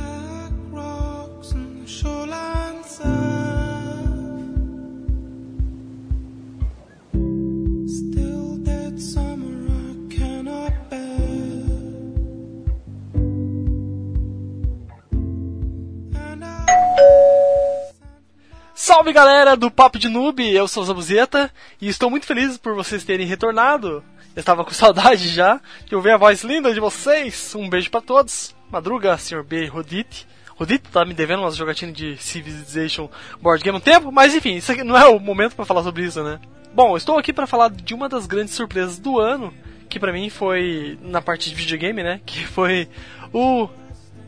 Salve galera do Papo de Noob, eu sou o Zabuzeta e estou muito feliz por vocês terem retornado. Eu estava com saudade já de ouvir a voz linda de vocês. Um beijo pra todos. Madruga, Sr. B. Rodite. Rodite tá me devendo umas jogatinas de Civilization Board Game um tempo, mas enfim, isso aqui não é o momento para falar sobre isso, né? Bom, estou aqui para falar de uma das grandes surpresas do ano, que pra mim foi na parte de videogame, né? Que foi o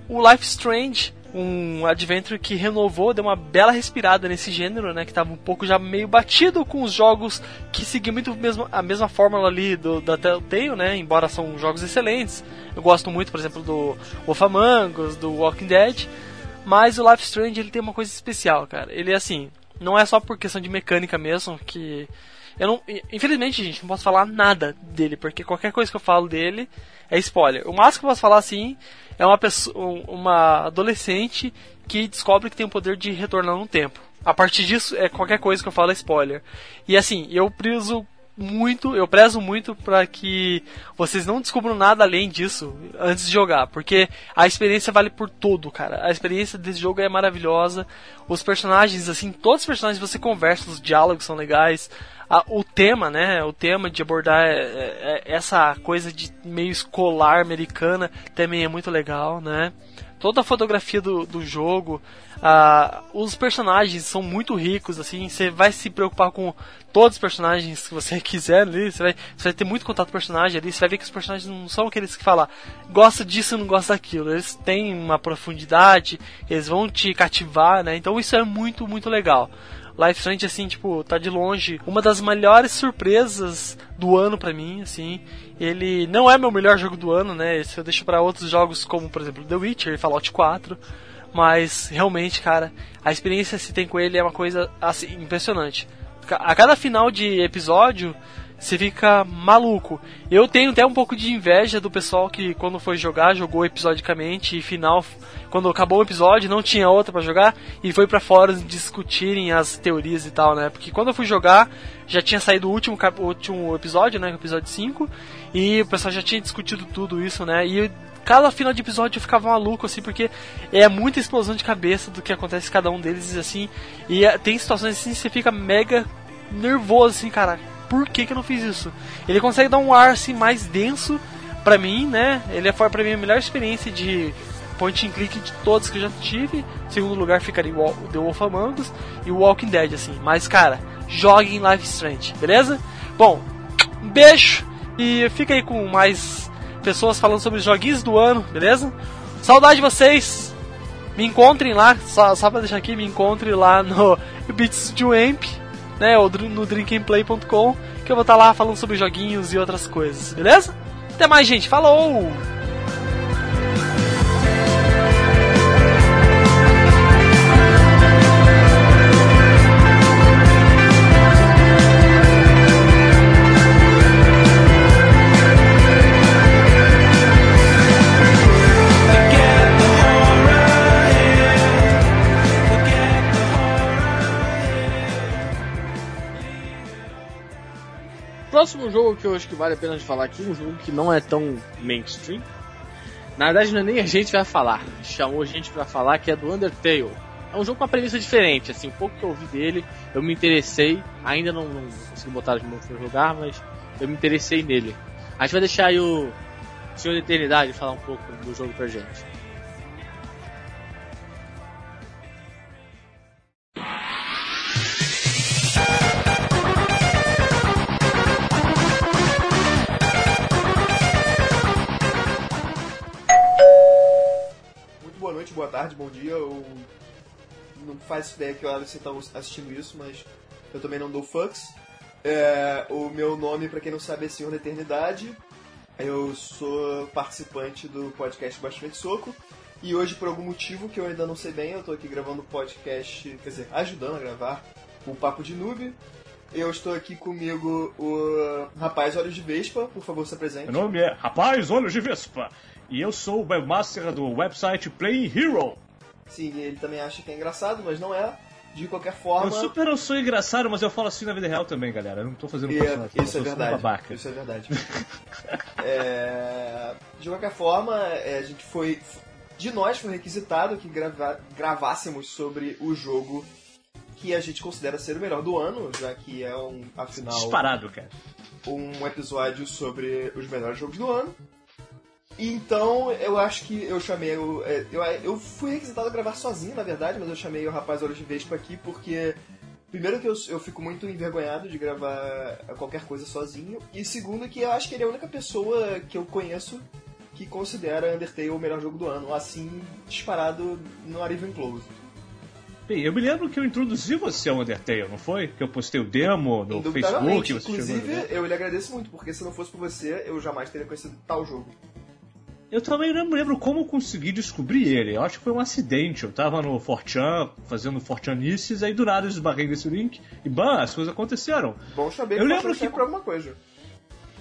o Life Strange, um adventure que renovou, deu uma bela respirada nesse gênero, né, que estava um pouco já meio batido com os jogos que seguiam muito mesmo, a mesma fórmula ali do, da Telltale, né, embora são jogos excelentes. Eu gosto muito, por exemplo, do Wolf Among Us, do Walking Dead, mas o Life Strange ele tem uma coisa especial, cara. Ele é assim, não é só por questão de mecânica mesmo que eu não, infelizmente, gente, não posso falar nada dele, porque qualquer coisa que eu falo dele é spoiler. O máximo que eu posso falar assim é uma pessoa, uma adolescente que descobre que tem o poder de retornar no tempo. A partir disso, é qualquer coisa que eu falo é spoiler. E assim, eu prezo muito, eu prezo muito para que vocês não descubram nada além disso antes de jogar, porque a experiência vale por tudo, cara. A experiência desse jogo é maravilhosa. Os personagens, assim, todos os personagens você conversa, os diálogos são legais. A- o tema, né? O tema de abordar é- é- é essa coisa de meio escolar americana também é muito legal, né? Toda a fotografia do, do jogo, ah, os personagens são muito ricos, assim, você vai se preocupar com todos os personagens que você quiser ali, você vai, vai ter muito contato com o personagem ali, você vai ver que os personagens não são aqueles que falam, gosta disso não gosta daquilo, eles têm uma profundidade, eles vão te cativar, né? Então isso é muito, muito legal. Life Strange, assim, tipo, tá de longe uma das melhores surpresas do ano pra mim, assim. Ele não é meu melhor jogo do ano, né? Esse eu deixo pra outros jogos como, por exemplo, The Witcher e Fallout 4. Mas, realmente, cara, a experiência que se tem com ele é uma coisa, assim, impressionante. A cada final de episódio, você fica maluco. Eu tenho até um pouco de inveja do pessoal que quando foi jogar, jogou episodicamente e final, quando acabou o episódio, não tinha outra pra jogar e foi pra fóruns discutirem as teorias e tal, né? Porque quando eu fui jogar, já tinha saído o último, último episódio, né? O episódio 5, e o pessoal já tinha discutido tudo isso, né? E cada final de episódio eu ficava maluco, assim, porque é muita explosão de cabeça do que acontece em cada um deles, assim. E é, tem situações assim que você fica mega nervoso, assim, cara. Por que, que eu não fiz isso? Ele consegue dar um ar assim mais denso pra mim, né? Ele foi pra mim a melhor experiência de point and click de todos que eu já tive. Em segundo lugar ficaria o The Wolf Among Us e o Walking Dead, assim. Mas, cara, jogue em Life Strange, beleza? Bom, um beijo e fica aí com mais pessoas falando sobre os joguinhos do ano, beleza? Saudade de vocês! Me encontrem lá, só, só pra deixar aqui, me encontre lá no Beats de Amp, né? Ou no drinkandplay.com, que eu vou estar lá falando sobre joguinhos e outras coisas, beleza? Até mais, gente. Falou! Próximo jogo que eu acho que vale a pena de falar aqui, um jogo que não é tão mainstream. Na verdade, não é nem a gente vai falar. Chamou gente pra falar que é do Undertale. É um jogo com uma premissa diferente, assim, um pouco que eu ouvi dele, eu me interessei, ainda não, não consegui botar de novo pra jogar, mas eu me interessei nele. A gente vai deixar aí o Senhor da Eternidade falar um pouco do jogo pra gente. Tarde, bom dia, ou não faço ideia que hora você tá assistindo isso, mas eu também não dou fucks. É, o meu nome, pra quem não sabe, é Senhor da Eternidade. Eu sou participante do podcast Bastante Soco. E hoje, por algum motivo que eu ainda não sei bem, eu tô aqui gravando o podcast, quer dizer, ajudando a gravar o Papo de Noob. Eu estou aqui comigo o rapaz Olhos de Vespa, por favor, se apresente. Meu nome é Rapaz Olhos de Vespa e eu sou o webmaster do website Playing Hero. Sim, ele também acha que é engraçado, mas não é. De qualquer forma. Eu super eu sou engraçado, mas eu falo assim na vida real também, galera. Eu não tô fazendo E- personagem. eu isso é verdade. babaca. Isso é verdade. É, de qualquer forma, é, a gente foi. De nós foi requisitado que grava- gravássemos sobre o jogo que a gente considera ser o melhor do ano, já que é um, afinal, Disparado, cara. um episódio sobre os melhores jogos do ano. Então, eu acho que eu chamei o. é, Eu, eu fui requisitado a gravar sozinho, na verdade, mas eu chamei o rapaz Olhos de Vespa aqui porque. Primeiro que eu, eu fico muito envergonhado de gravar qualquer coisa sozinho. E segundo que eu acho que ele é a única pessoa que eu conheço que considera Undertale o melhor jogo do ano. Assim, disparado no Arrival Close. Bem, eu me lembro que eu introduzi você ao Undertale, não foi? Que eu postei o demo no Facebook, Inclusive, eu lhe agradeço muito, porque se não fosse por você, eu jamais teria conhecido tal jogo. Eu também não me lembro como eu consegui descobrir ele. Eu acho que foi um acidente. Eu tava no Fortran, fazendo Fortranices, aí do nada eu esbarrei nesse link e bam, as coisas aconteceram. Bom saber Eu que lembro que- pra alguma coisa.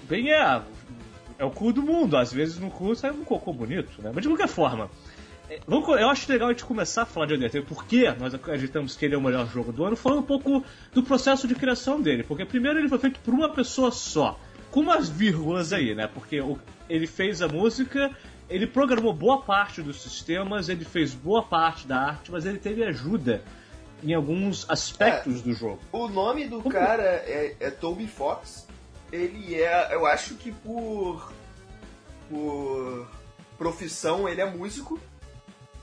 Bem, é. É o cu do mundo. Às vezes no cu sai um cocô bonito, né? Mas de qualquer forma. é, vamos eu acho legal a gente começar a falar de Undertale, porque nós acreditamos que ele é o melhor jogo do ano, falando um pouco do processo de criação dele. Porque primeiro ele foi feito por uma pessoa só, com umas vírgulas aí, né? Porque o- ele fez a música, ele programou boa parte dos sistemas, ele fez boa parte da arte, mas ele teve ajuda em alguns aspectos do jogo. O nome do Como? cara é, é Toby Fox. Ele é, eu acho que por por profissão ele é músico.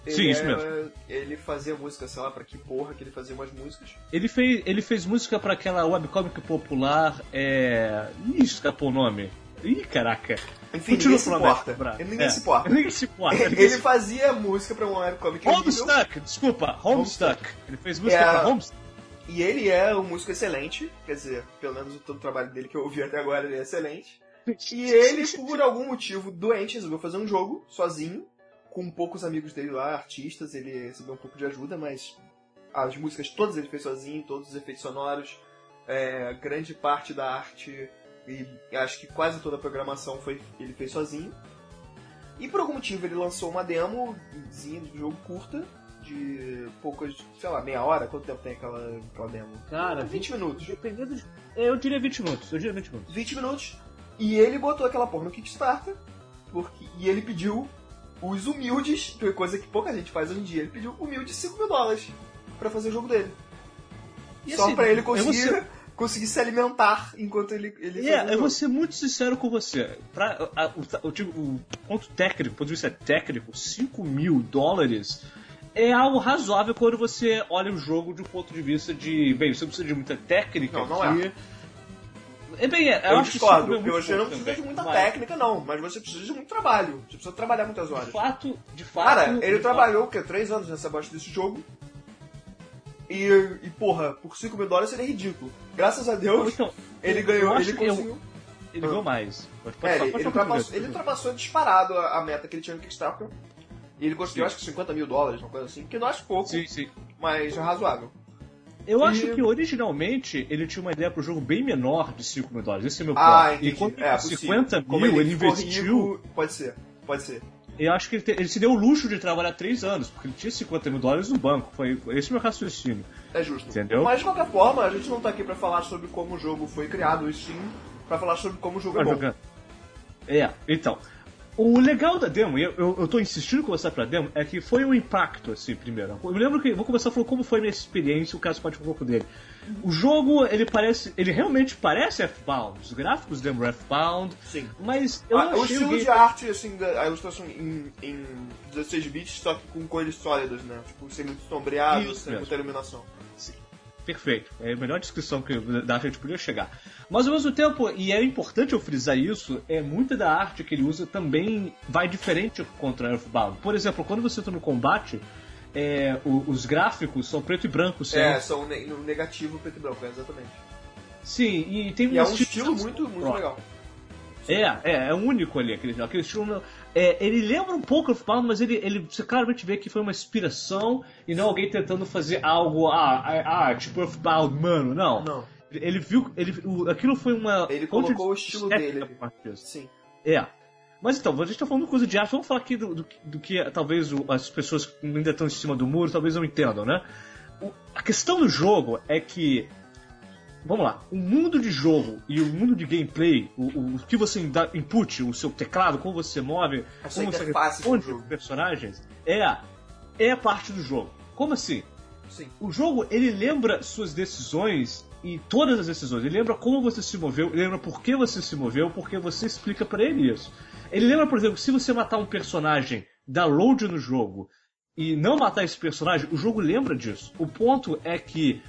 Ele Sim, isso é- mesmo. Ele fazia música, sei lá, pra que porra que ele fazia umas músicas. Ele fez, ele fez música pra aquela webcomic popular. É. Ih, escapou o nome. Ih, caraca. Enfim, Continua ninguém se falando, importa. Ele ninguém É. se importa. Ninguém se importa. Ele fazia música pra um webcomic. Homestuck, desculpa, Homestuck. Ele fez música É. pra Homestuck. E ele é um músico excelente, quer dizer, pelo menos todo o trabalho dele que eu ouvi até agora ele é excelente. E ele, por algum motivo doente, resolveu fazer um jogo sozinho, com poucos amigos dele lá, artistas, ele recebeu um pouco de ajuda, mas as músicas todas ele fez sozinho, todos os efeitos sonoros, é, grande parte da arte e acho que quase toda a programação foi ele fez sozinho. E por algum motivo ele lançou uma demozinha de jogo curta, de poucas, sei lá, meia hora, quanto tempo tem aquela, aquela demo? Cara, 20 minutos. Dependendo de. Eu diria 20 minutos, eu diria 20 minutos. 20 minutos. E ele botou aquela porra no Kickstarter. Porque, e ele pediu os humildes, que é coisa que pouca gente faz hoje em dia. Ele pediu humildes 5 mil dólares pra fazer o jogo dele. E Só assim, pra ele conseguir, conseguir se alimentar enquanto ele, ele É, fazia o eu vou ser muito sincero com você. Pra, a- o, o, tipo, o ponto técnico, ponto de vista técnico, 5 mil dólares é algo razoável quando você olha o jogo de um ponto de vista de. Bem, você não precisa de muita técnica. Não, não de... é. bem, é, Eu, acho que discordo, cinco mil é porque muito você não precisa de muita mas, técnica, não. Mas você precisa de muito trabalho. Você precisa trabalhar muitas horas. De fato, de fato. Cara, ele trabalhou, o quê? 3 anos nessa bosta desse jogo. E, e, porra, por 5 mil dólares seria ridículo. Graças a Deus, Então, ele ganhou, ele que eu- conseguiu. Ele ganhou mais. É, ele, ele, ultrapassou, ele ultrapassou disparado a, a meta que ele tinha no Kickstarter. E ele conseguiu, acho que 50 mil dólares, uma coisa assim, que não acho pouco, Sim, sim. mas é razoável. Eu E- acho que originalmente ele tinha uma ideia pro jogo bem menor de 5 mil dólares. Esse é o meu Ah, ponto. entendi. E quando é, 50 possível. mil Como ele, ficou investiu. rico, pode ser, pode ser. Eu acho que ele, te- ele se deu o luxo de trabalhar 3 anos, porque ele tinha 50 mil dólares no banco. Foi, esse o meu raciocínio. É justo. Entendeu? Mas de qualquer forma, a gente não tá aqui pra falar sobre como o jogo foi criado, e sim pra falar sobre como o jogo é Tá bom. jogando. É, então. O legal da demo, e eu, eu, eu tô insistindo em começar pra demo, é que foi um impacto, assim, primeiro. Eu me lembro que. Vou começar falando como foi a minha experiência, o caso pode falar um pouco dele. O jogo, ele parece. Ele realmente parece F-Bound. Os gráficos lembram F-Bound. Sim. Mas eu Ah, não o estilo game- de arte, assim, da, a ilustração em, em 16 bits, só que com cores sólidas, né? Tipo, sem muito sombreado, Isso sem mesmo. muita iluminação. Perfeito. É a melhor descrição que da arte a gente podia chegar. Mas ao mesmo tempo, e é importante eu frisar isso, é muita da arte que ele usa também vai diferente contra Earthbound. Por exemplo, quando você entra no combate, é, o- os gráficos são preto e branco, É, certo? são ne- no negativo preto e branco, é, exatamente. Sim, e tem E é um estilo- estilo muito, muito legal. É, é, é único ali, aquele, aquele estilo. É, ele lembra um pouco of Bound, mas ele, ele, você claramente vê que foi uma inspiração e não alguém tentando fazer algo, ah, ah, ah, tipo Earthbound, mano, não. Não. Ele viu, ele, o- aquilo foi uma. Ele colocou o estilo dele. Sim. É. Mas então, a gente tá falando de coisa de arte, vamos falar aqui do, do, do que talvez o- as pessoas que ainda estão em cima do muro talvez não entendam, né? O- a questão do jogo é que. Vamos lá, o mundo de jogo e o mundo de gameplay, o, o- que você dá input, o seu teclado, como você move, A como você com o responde os personagens, é, é parte do jogo. Como assim? Sim. O jogo, ele lembra suas decisões e todas as decisões. Ele lembra como você se moveu, ele lembra por que você se moveu, porque você explica pra ele isso. Ele lembra, por exemplo, se você matar um personagem, dar load no jogo e não matar esse personagem, o jogo lembra disso. O ponto é que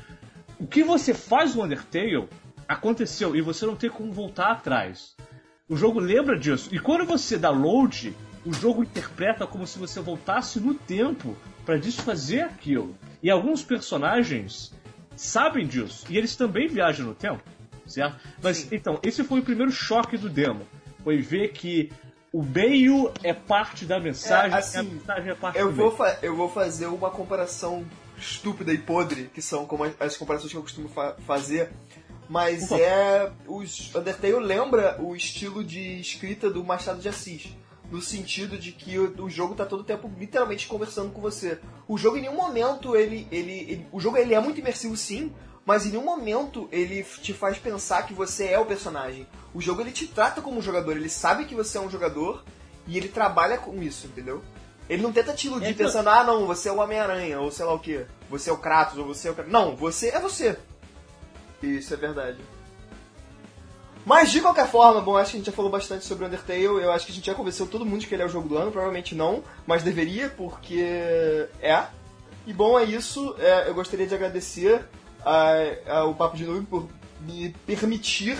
o que você faz no Undertale aconteceu e você não tem como voltar atrás. O jogo lembra disso. E quando você dá load, o jogo interpreta como se você voltasse no tempo para desfazer aquilo. E alguns personagens sabem disso. E eles também viajam no tempo, certo? Mas Sim. então, esse foi o primeiro choque do demo. Foi ver que o meio é parte da mensagem É, assim, e a mensagem é parte Eu do vou, meio. eu vou fazer uma comparação estúpida e podre, que são como as, as comparações que eu costumo fa- fazer. Mas favor. é. Os Undertale lembra o estilo de escrita do Machado de Assis. No sentido de que o, o jogo tá todo o tempo literalmente conversando com você. O jogo em nenhum momento ele. ele, ele- o jogo ele é muito imersivo sim, mas em nenhum momento ele te faz pensar que você é o personagem. O jogo ele te trata como um jogador, ele sabe que você é um jogador e ele trabalha com isso, entendeu? Ele não tenta te iludir É pensando, ah não, você é o Homem-Aranha, ou sei lá o que, você é o Kratos, ou você é o. Kra-". Não, você é você. Isso é verdade. Mas de qualquer forma, bom, acho que a gente já falou bastante sobre Undertale. Eu acho que a gente já convenceu todo mundo de que ele é o jogo do ano. Provavelmente não, mas deveria, porque é. E bom, é isso. É, eu gostaria de agradecer a- a- o Papo de Nuvem por me permitir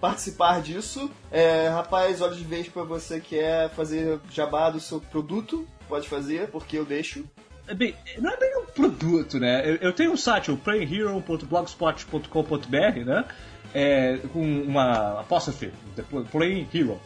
participar disso. É, rapaz, olhos de vez pra você que quer fazer jabá do seu produto, pode fazer, porque eu deixo. É bem, não é bem um produto, né? Eu, eu tenho um site, o playinghero.blogspot.com.br, né? É, com uma apóstrofe, Playing Hero.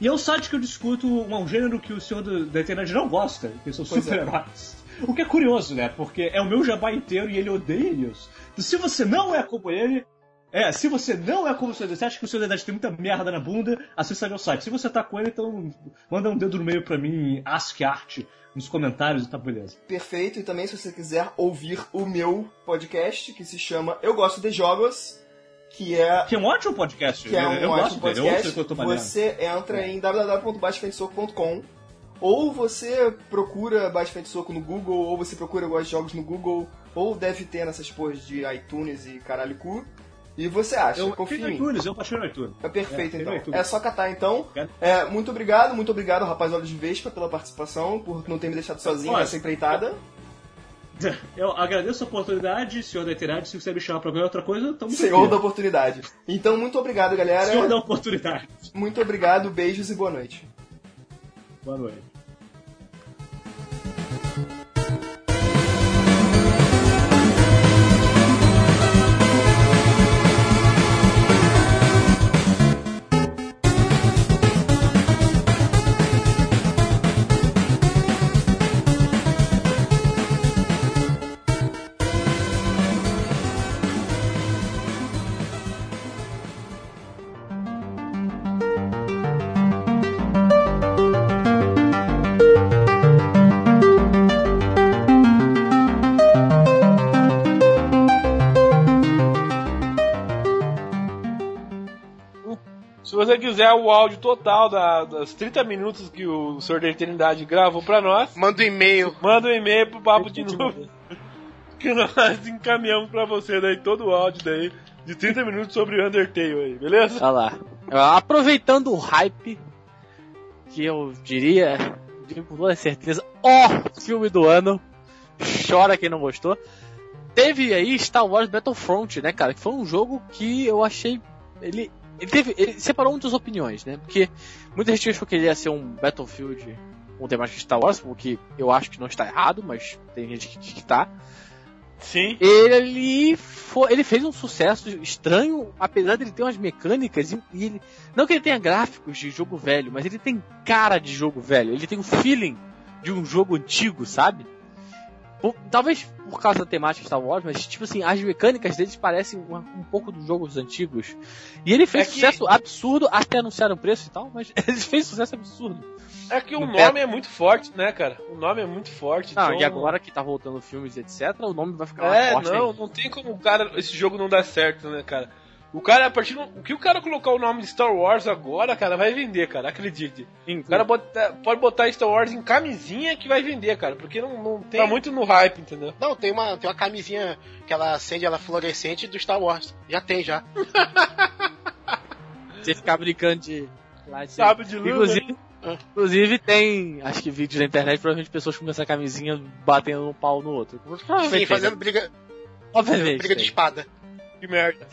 E é um site que eu discuto um, gênero que o senhor do- da internet não gosta, que são é. super-heróis. O que é curioso, né? Porque é o meu jabá inteiro e ele odeia isso. Então, se você não é como ele, é, se você não é como o senhor você acha que o senhor da idade tem muita merda na bunda, acessa meu site. Se você tá com ele, então manda um dedo no meio pra mim, ask art, nos comentários e tá beleza. Perfeito, e também se você quiser ouvir o meu podcast, que se chama Eu Gosto de Jogos, que é Que é um ótimo podcast. que é um eu ótimo gosto dele, podcast, eu você entra em www.baixofentesoco.com ou você procura Frente Soco no Google, ou você procura Gosto de Jogos no Google, ou deve ter nessas porras de iTunes e caralho cu, e você acha, Eu confia em mim. iTunes, eu baixei no iTunes. É perfeito, É, então. no. É só catar, então. É, muito obrigado, muito obrigado, rapaz Olhos de Vespa, pela participação, por não ter me deixado sozinho Olha, nessa empreitada. Eu agradeço a oportunidade, senhor da internet, se você me chamar pra ver outra coisa, estamos Senhor da aqui. oportunidade. Então, muito obrigado, galera. Senhor da oportunidade. Muito obrigado, beijos e boa noite. Boa noite. Você quiser o áudio total da- das 30 minutos que o Senhor da Eternidade gravou pra nós, Manda um e-mail. manda um e-mail pro Papo de Nuvem que nós encaminhamos pra você daí todo o áudio daí de 30 minutos sobre Undertale aí, beleza? Olha lá. Aproveitando o hype, que eu diria, com toda certeza, ó filme do ano. Chora quem não gostou. Teve aí Star Wars Battlefront, né, cara? Que foi um jogo que eu achei. Ele. Ele, teve, ele separou muitas opiniões, né? Porque muita gente achou que ele ia ser um Battlefield com temática de Star Wars, o que eu acho que não está errado, mas tem gente que diz que tá. Sim. Ele, fo- ele fez um sucesso estranho, apesar dele ter umas mecânicas e, e ele. Não que ele tenha gráficos de jogo velho, mas ele tem cara de jogo velho. Ele tem um feeling de um jogo antigo, sabe? Por- talvez por causa da temática Star Wars, mas tipo assim, as mecânicas deles parecem um, um pouco dos jogos antigos. E ele fez É que- sucesso absurdo, até anunciaram o preço e tal, mas ele fez sucesso absurdo. É que o No nome é muito forte, né, cara? O nome é muito forte. Não, então... e agora que tá voltando filmes etc, o nome vai ficar mais É, forte não, ainda. não tem como o cara, esse jogo não dar certo, né, cara? O cara, a partir do. O que o cara colocar o nome de Star Wars agora, cara, vai vender, cara, acredite. Sim, O cara bota- pode botar Star Wars em camisinha que vai vender, cara, porque não, não tem. Tá muito no hype, entendeu? Não, tem uma, tem uma camisinha que ela acende, ela é fluorescente do Star Wars. Já tem, já. Você ficar brincando de. Sabe de luz. Inclusive, inclusive tem, acho que vídeos na internet, provavelmente pessoas com essa camisinha batendo um pau no outro. Sim, fazendo briga, Obviamente. briga de espada. Que merda.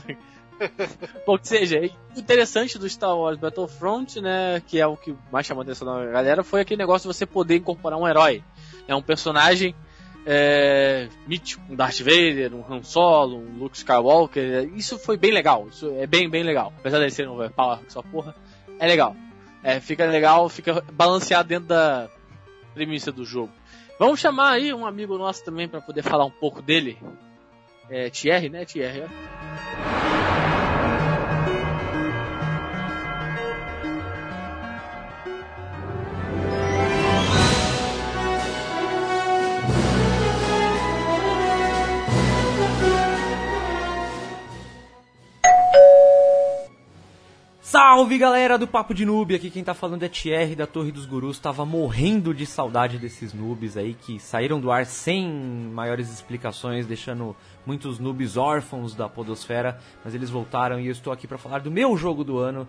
Que seja, o interessante do Star Wars Battlefront, né, que é o que mais chamou a atenção da galera, foi aquele negócio de você poder incorporar um herói. É um personagem é, mítico, um Darth Vader, um Han Solo, um Luke Skywalker. Isso foi bem legal, isso é bem, bem legal. Apesar de ser um overpower com sua porra, é legal. É, fica legal, fica balanceado dentro da premissa do jogo. Vamos chamar aí um amigo nosso também para poder falar um pouco dele. É, Thierry, né, Thierry? Salve galera do Papo de Noob, aqui quem tá falando é Thierry da Torre dos Gurus. Tava morrendo de saudade desses noobs aí que saíram do ar sem maiores explicações, deixando muitos noobs órfãos da Podosfera, mas eles voltaram e eu estou aqui para falar do meu jogo do ano,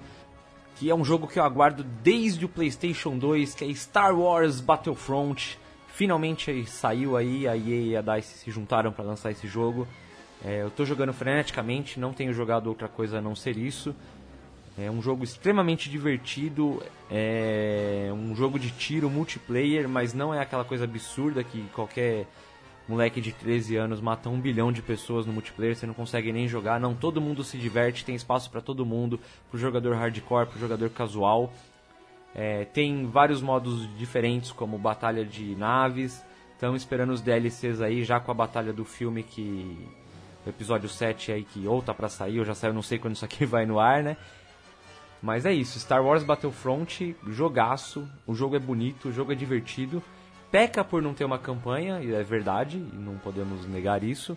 que é um jogo que eu aguardo desde o PlayStation 2, que é Star Wars Battlefront. Finalmente saiu aí, a EA e a DICE se juntaram para lançar esse jogo. É, eu tô jogando freneticamente, não tenho jogado outra coisa a não ser isso. É um jogo extremamente divertido, é um jogo de tiro multiplayer, mas não é aquela coisa absurda que qualquer moleque de 13 anos mata um bilhão de pessoas no multiplayer, você não consegue nem jogar. Não, todo mundo se diverte, tem espaço para todo mundo, pro jogador hardcore, pro jogador casual. É, tem vários modos diferentes, como batalha de naves. Estamos esperando os DLCs aí, já com a batalha do filme que. O episódio 7 aí que ou tá pra sair, ou já saiu, não sei quando isso aqui vai no ar, né? Mas é isso, Star Wars Battlefront, jogaço, o jogo é bonito, o jogo é divertido. Peca por não ter uma campanha, e é verdade, e não podemos negar isso.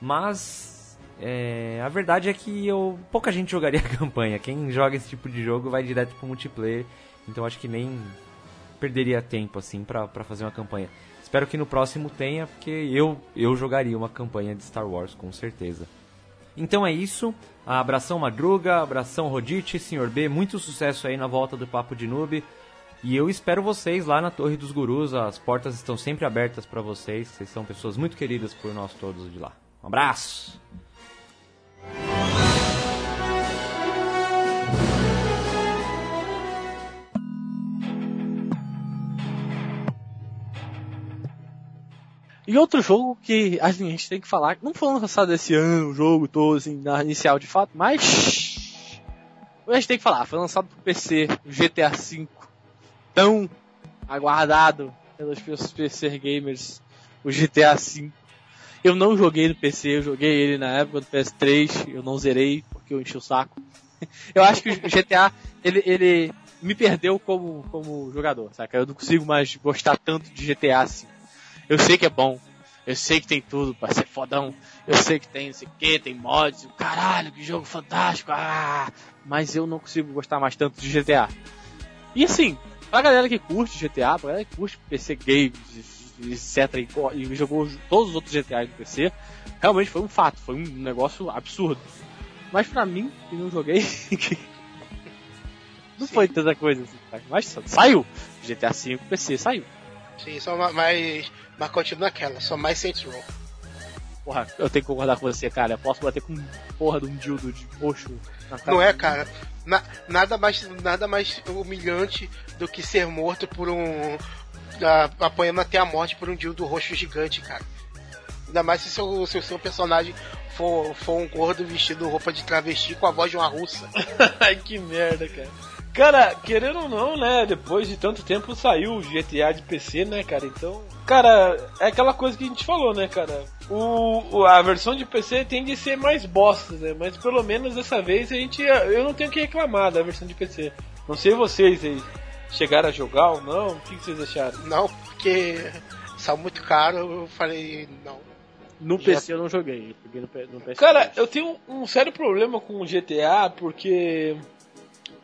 Mas é, a verdade é que eu, pouca gente jogaria a campanha. Quem joga esse tipo de jogo vai direto pro multiplayer, então acho que nem perderia tempo assim pra fazer uma campanha. Espero que no próximo tenha, porque eu, eu jogaria uma campanha de Star Wars com certeza. Então é isso. Abração Madruga, abração Rodite, Sr. B, muito sucesso aí na volta do Papo de Noob. E eu espero vocês lá na Torre dos Gurus. As portas estão sempre abertas para vocês. Vocês são pessoas muito queridas por nós todos de lá. Um abraço! E outro jogo que a gente tem que falar, não foi lançado esse ano, o jogo todo, assim, na inicial de fato, mas. A gente tem que falar, foi lançado pro PC, o GTA V, tão aguardado pelos PC gamers, o GTA V. Eu não joguei no PC, eu joguei ele na época do PS3, eu não zerei porque eu enchi o saco. Eu acho que o GTA, ele, ele me perdeu como, como jogador, saca? Eu não consigo mais gostar tanto de GTA V. Eu sei que é bom. Eu sei que tem tudo pra ser fodão. Eu sei que tem não sei o que, tem mods. Caralho, que jogo fantástico. Ah, mas eu não consigo gostar mais tanto de GTA. E assim, pra galera que curte GTA, pra galera que curte PC games, etc. E, e jogou todos os outros GTA do PC, realmente foi um fato. Foi um negócio absurdo. Mas pra mim, que não joguei, não foi tanta coisa assim. Mas saiu. GTA V PC saiu. Sim, só ma- mais. Mas continua aquela, só mais Saints Row. Porra, eu tenho que concordar com você, cara. Eu posso bater com porra de um dildo de roxo na cara. Não é, cara? Na- nada, mais, nada mais humilhante do que ser morto por um. a- apanhando até a morte por um dildo roxo gigante, cara. Ainda mais se seu, se o seu personagem for, for um gordo vestido roupa de travesti com a voz de uma russa. Ai, que merda, cara. Cara, querendo ou não, né? Depois de tanto tempo saiu o GTA de PC, né, cara? Então, cara, é aquela coisa que a gente falou, né, cara? O, o- a versão de PC tende a ser mais bosta, né? Mas pelo menos dessa vez a gente. Eu não tenho o que reclamar da versão de PC. Não sei vocês aí. Chegaram a jogar ou não? O que, vocês acharam? Não, porque saiu muito caro, eu falei, não. No Já- PC eu não joguei, eu no. Cara, eu tenho um sério problema com o GTA porque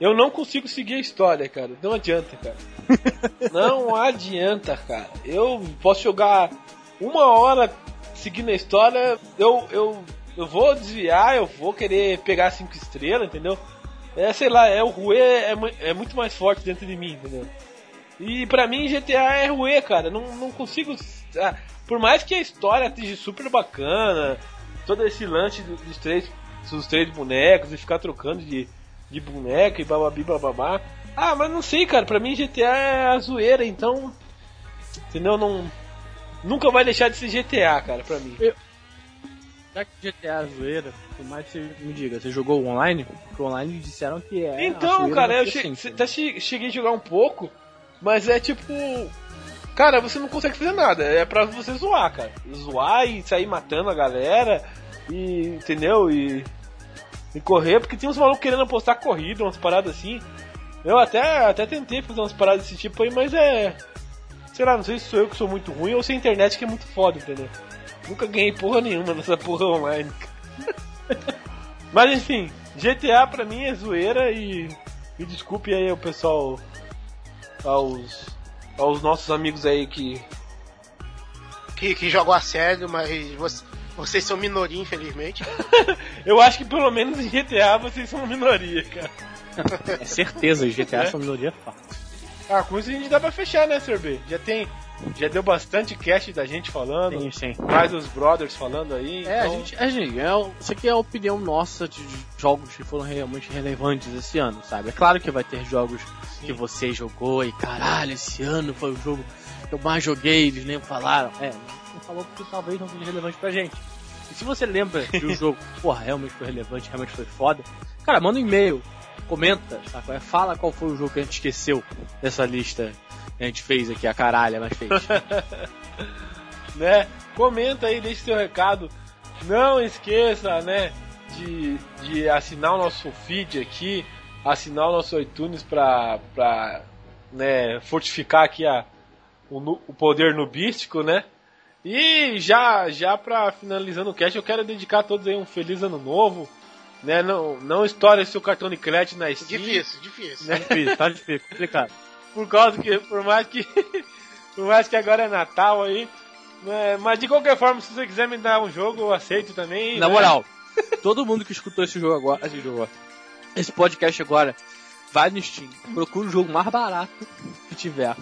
eu não consigo seguir a história, cara. Não adianta, cara. não adianta, cara. Eu posso jogar uma hora seguindo a história, eu, eu, eu vou desviar, eu vou querer pegar cinco estrelas, entendeu? É, sei lá, é o Rue é, é muito mais forte dentro de mim, entendeu? E pra mim GTA é Rue, cara. Não, não consigo. ah, por mais que a história esteja super bacana, todo esse lance do- dos três, dos três bonecos e ficar trocando de, de boneco e bababi bababá. Ah, mas não sei, cara. Pra mim GTA é a zoeira, então. Entendeu? Não. Nunca vai deixar de ser GTA, cara, pra mim. Já que GTA é zoeira, por mais que você me diga, você jogou online? Porque online disseram que é. a Então, cara, eu che até che- cheguei a jogar um pouco, mas é tipo. Cara, você não consegue fazer nada, é pra você zoar, cara. Zoar e sair matando a galera, e. entendeu? E. E correr, porque tem uns malucos querendo apostar corrida, umas paradas assim. Eu até, até tentei fazer umas paradas desse tipo aí, mas é. Sei lá, não sei se sou eu que sou muito ruim ou se a internet que é muito foda, entendeu? Nunca ganhei porra nenhuma nessa porra online. Mas enfim, GTA pra mim é zoeira e me desculpe aí o pessoal aos aos nossos amigos aí que Que, que jogou a sério, mas você- vocês são minoria, infelizmente. eu acho que pelo menos em GTA vocês são minoria, cara. É certeza, os GTA são minoria fácil. Ah, com isso a gente dá pra fechar, né, Sr. B? Já tem já deu bastante cast da gente falando, Sim, sim. mais os brothers falando aí. É, a então- gente, é, gente, é, o- isso aqui é a opinião nossa de, jogos que foram realmente relevantes esse ano, sabe? É claro que vai ter jogos que você jogou e caralho, esse ano foi o jogo que eu mais joguei, eles nem falaram. É, falou porque talvez não seja relevante pra gente. E se você lembra de um jogo, porra, realmente foi relevante, realmente foi foda, cara, manda um e-mail, comenta? É, Fala qual foi o jogo que a gente esqueceu dessa lista que a gente fez aqui, a caralha, mas fez. né? Comenta aí, deixe seu recado. Não esqueça, né, de, de assinar o nosso feed aqui, assinar o nosso iTunes pra, pra né, fortificar aqui a, o, o poder nubístico, né? E já, já pra finalizando o cast, eu quero dedicar a todos aí um feliz ano novo. Né? Não, não estoure seu cartão de crédito na Steam. Difícil, difícil. Né? difícil, tá difícil, complicado. Por causa que, por mais que, por mais que agora é Natal aí, né, mas de qualquer forma, se você quiser me dar um jogo, eu aceito também. Na né? moral, todo mundo que escutou esse jogo agora, esse jogo, esse podcast agora, vai no Steam, procura o jogo mais barato que tiver.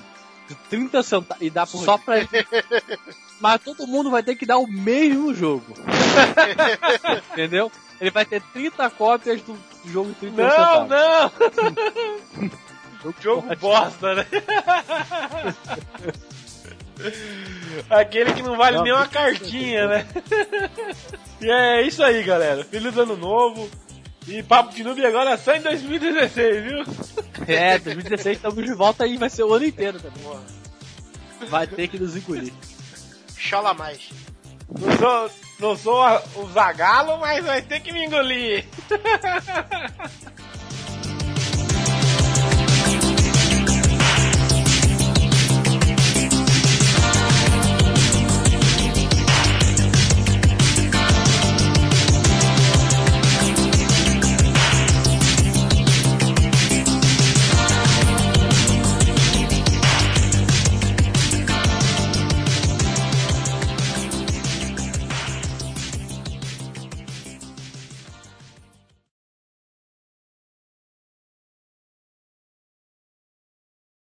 De 30 centavos e dá só pra. Mas todo mundo vai ter que dar o mesmo jogo. Entendeu? Ele vai ter 30 cópias do jogo de 30 Não, centavos. não! Jogo, Jogo bosta, né? Aquele que não vale Não, nem uma que- cartinha, né? e é isso aí, galera. Feliz ano novo. E Papo de Noob agora só em 2016, viu? É, 2016 estamos de volta aí, vai ser o ano inteiro também. Vai ter que nos engolir. Chola mais. Não sou, não sou o Zagalo, mas vai ter que me engolir.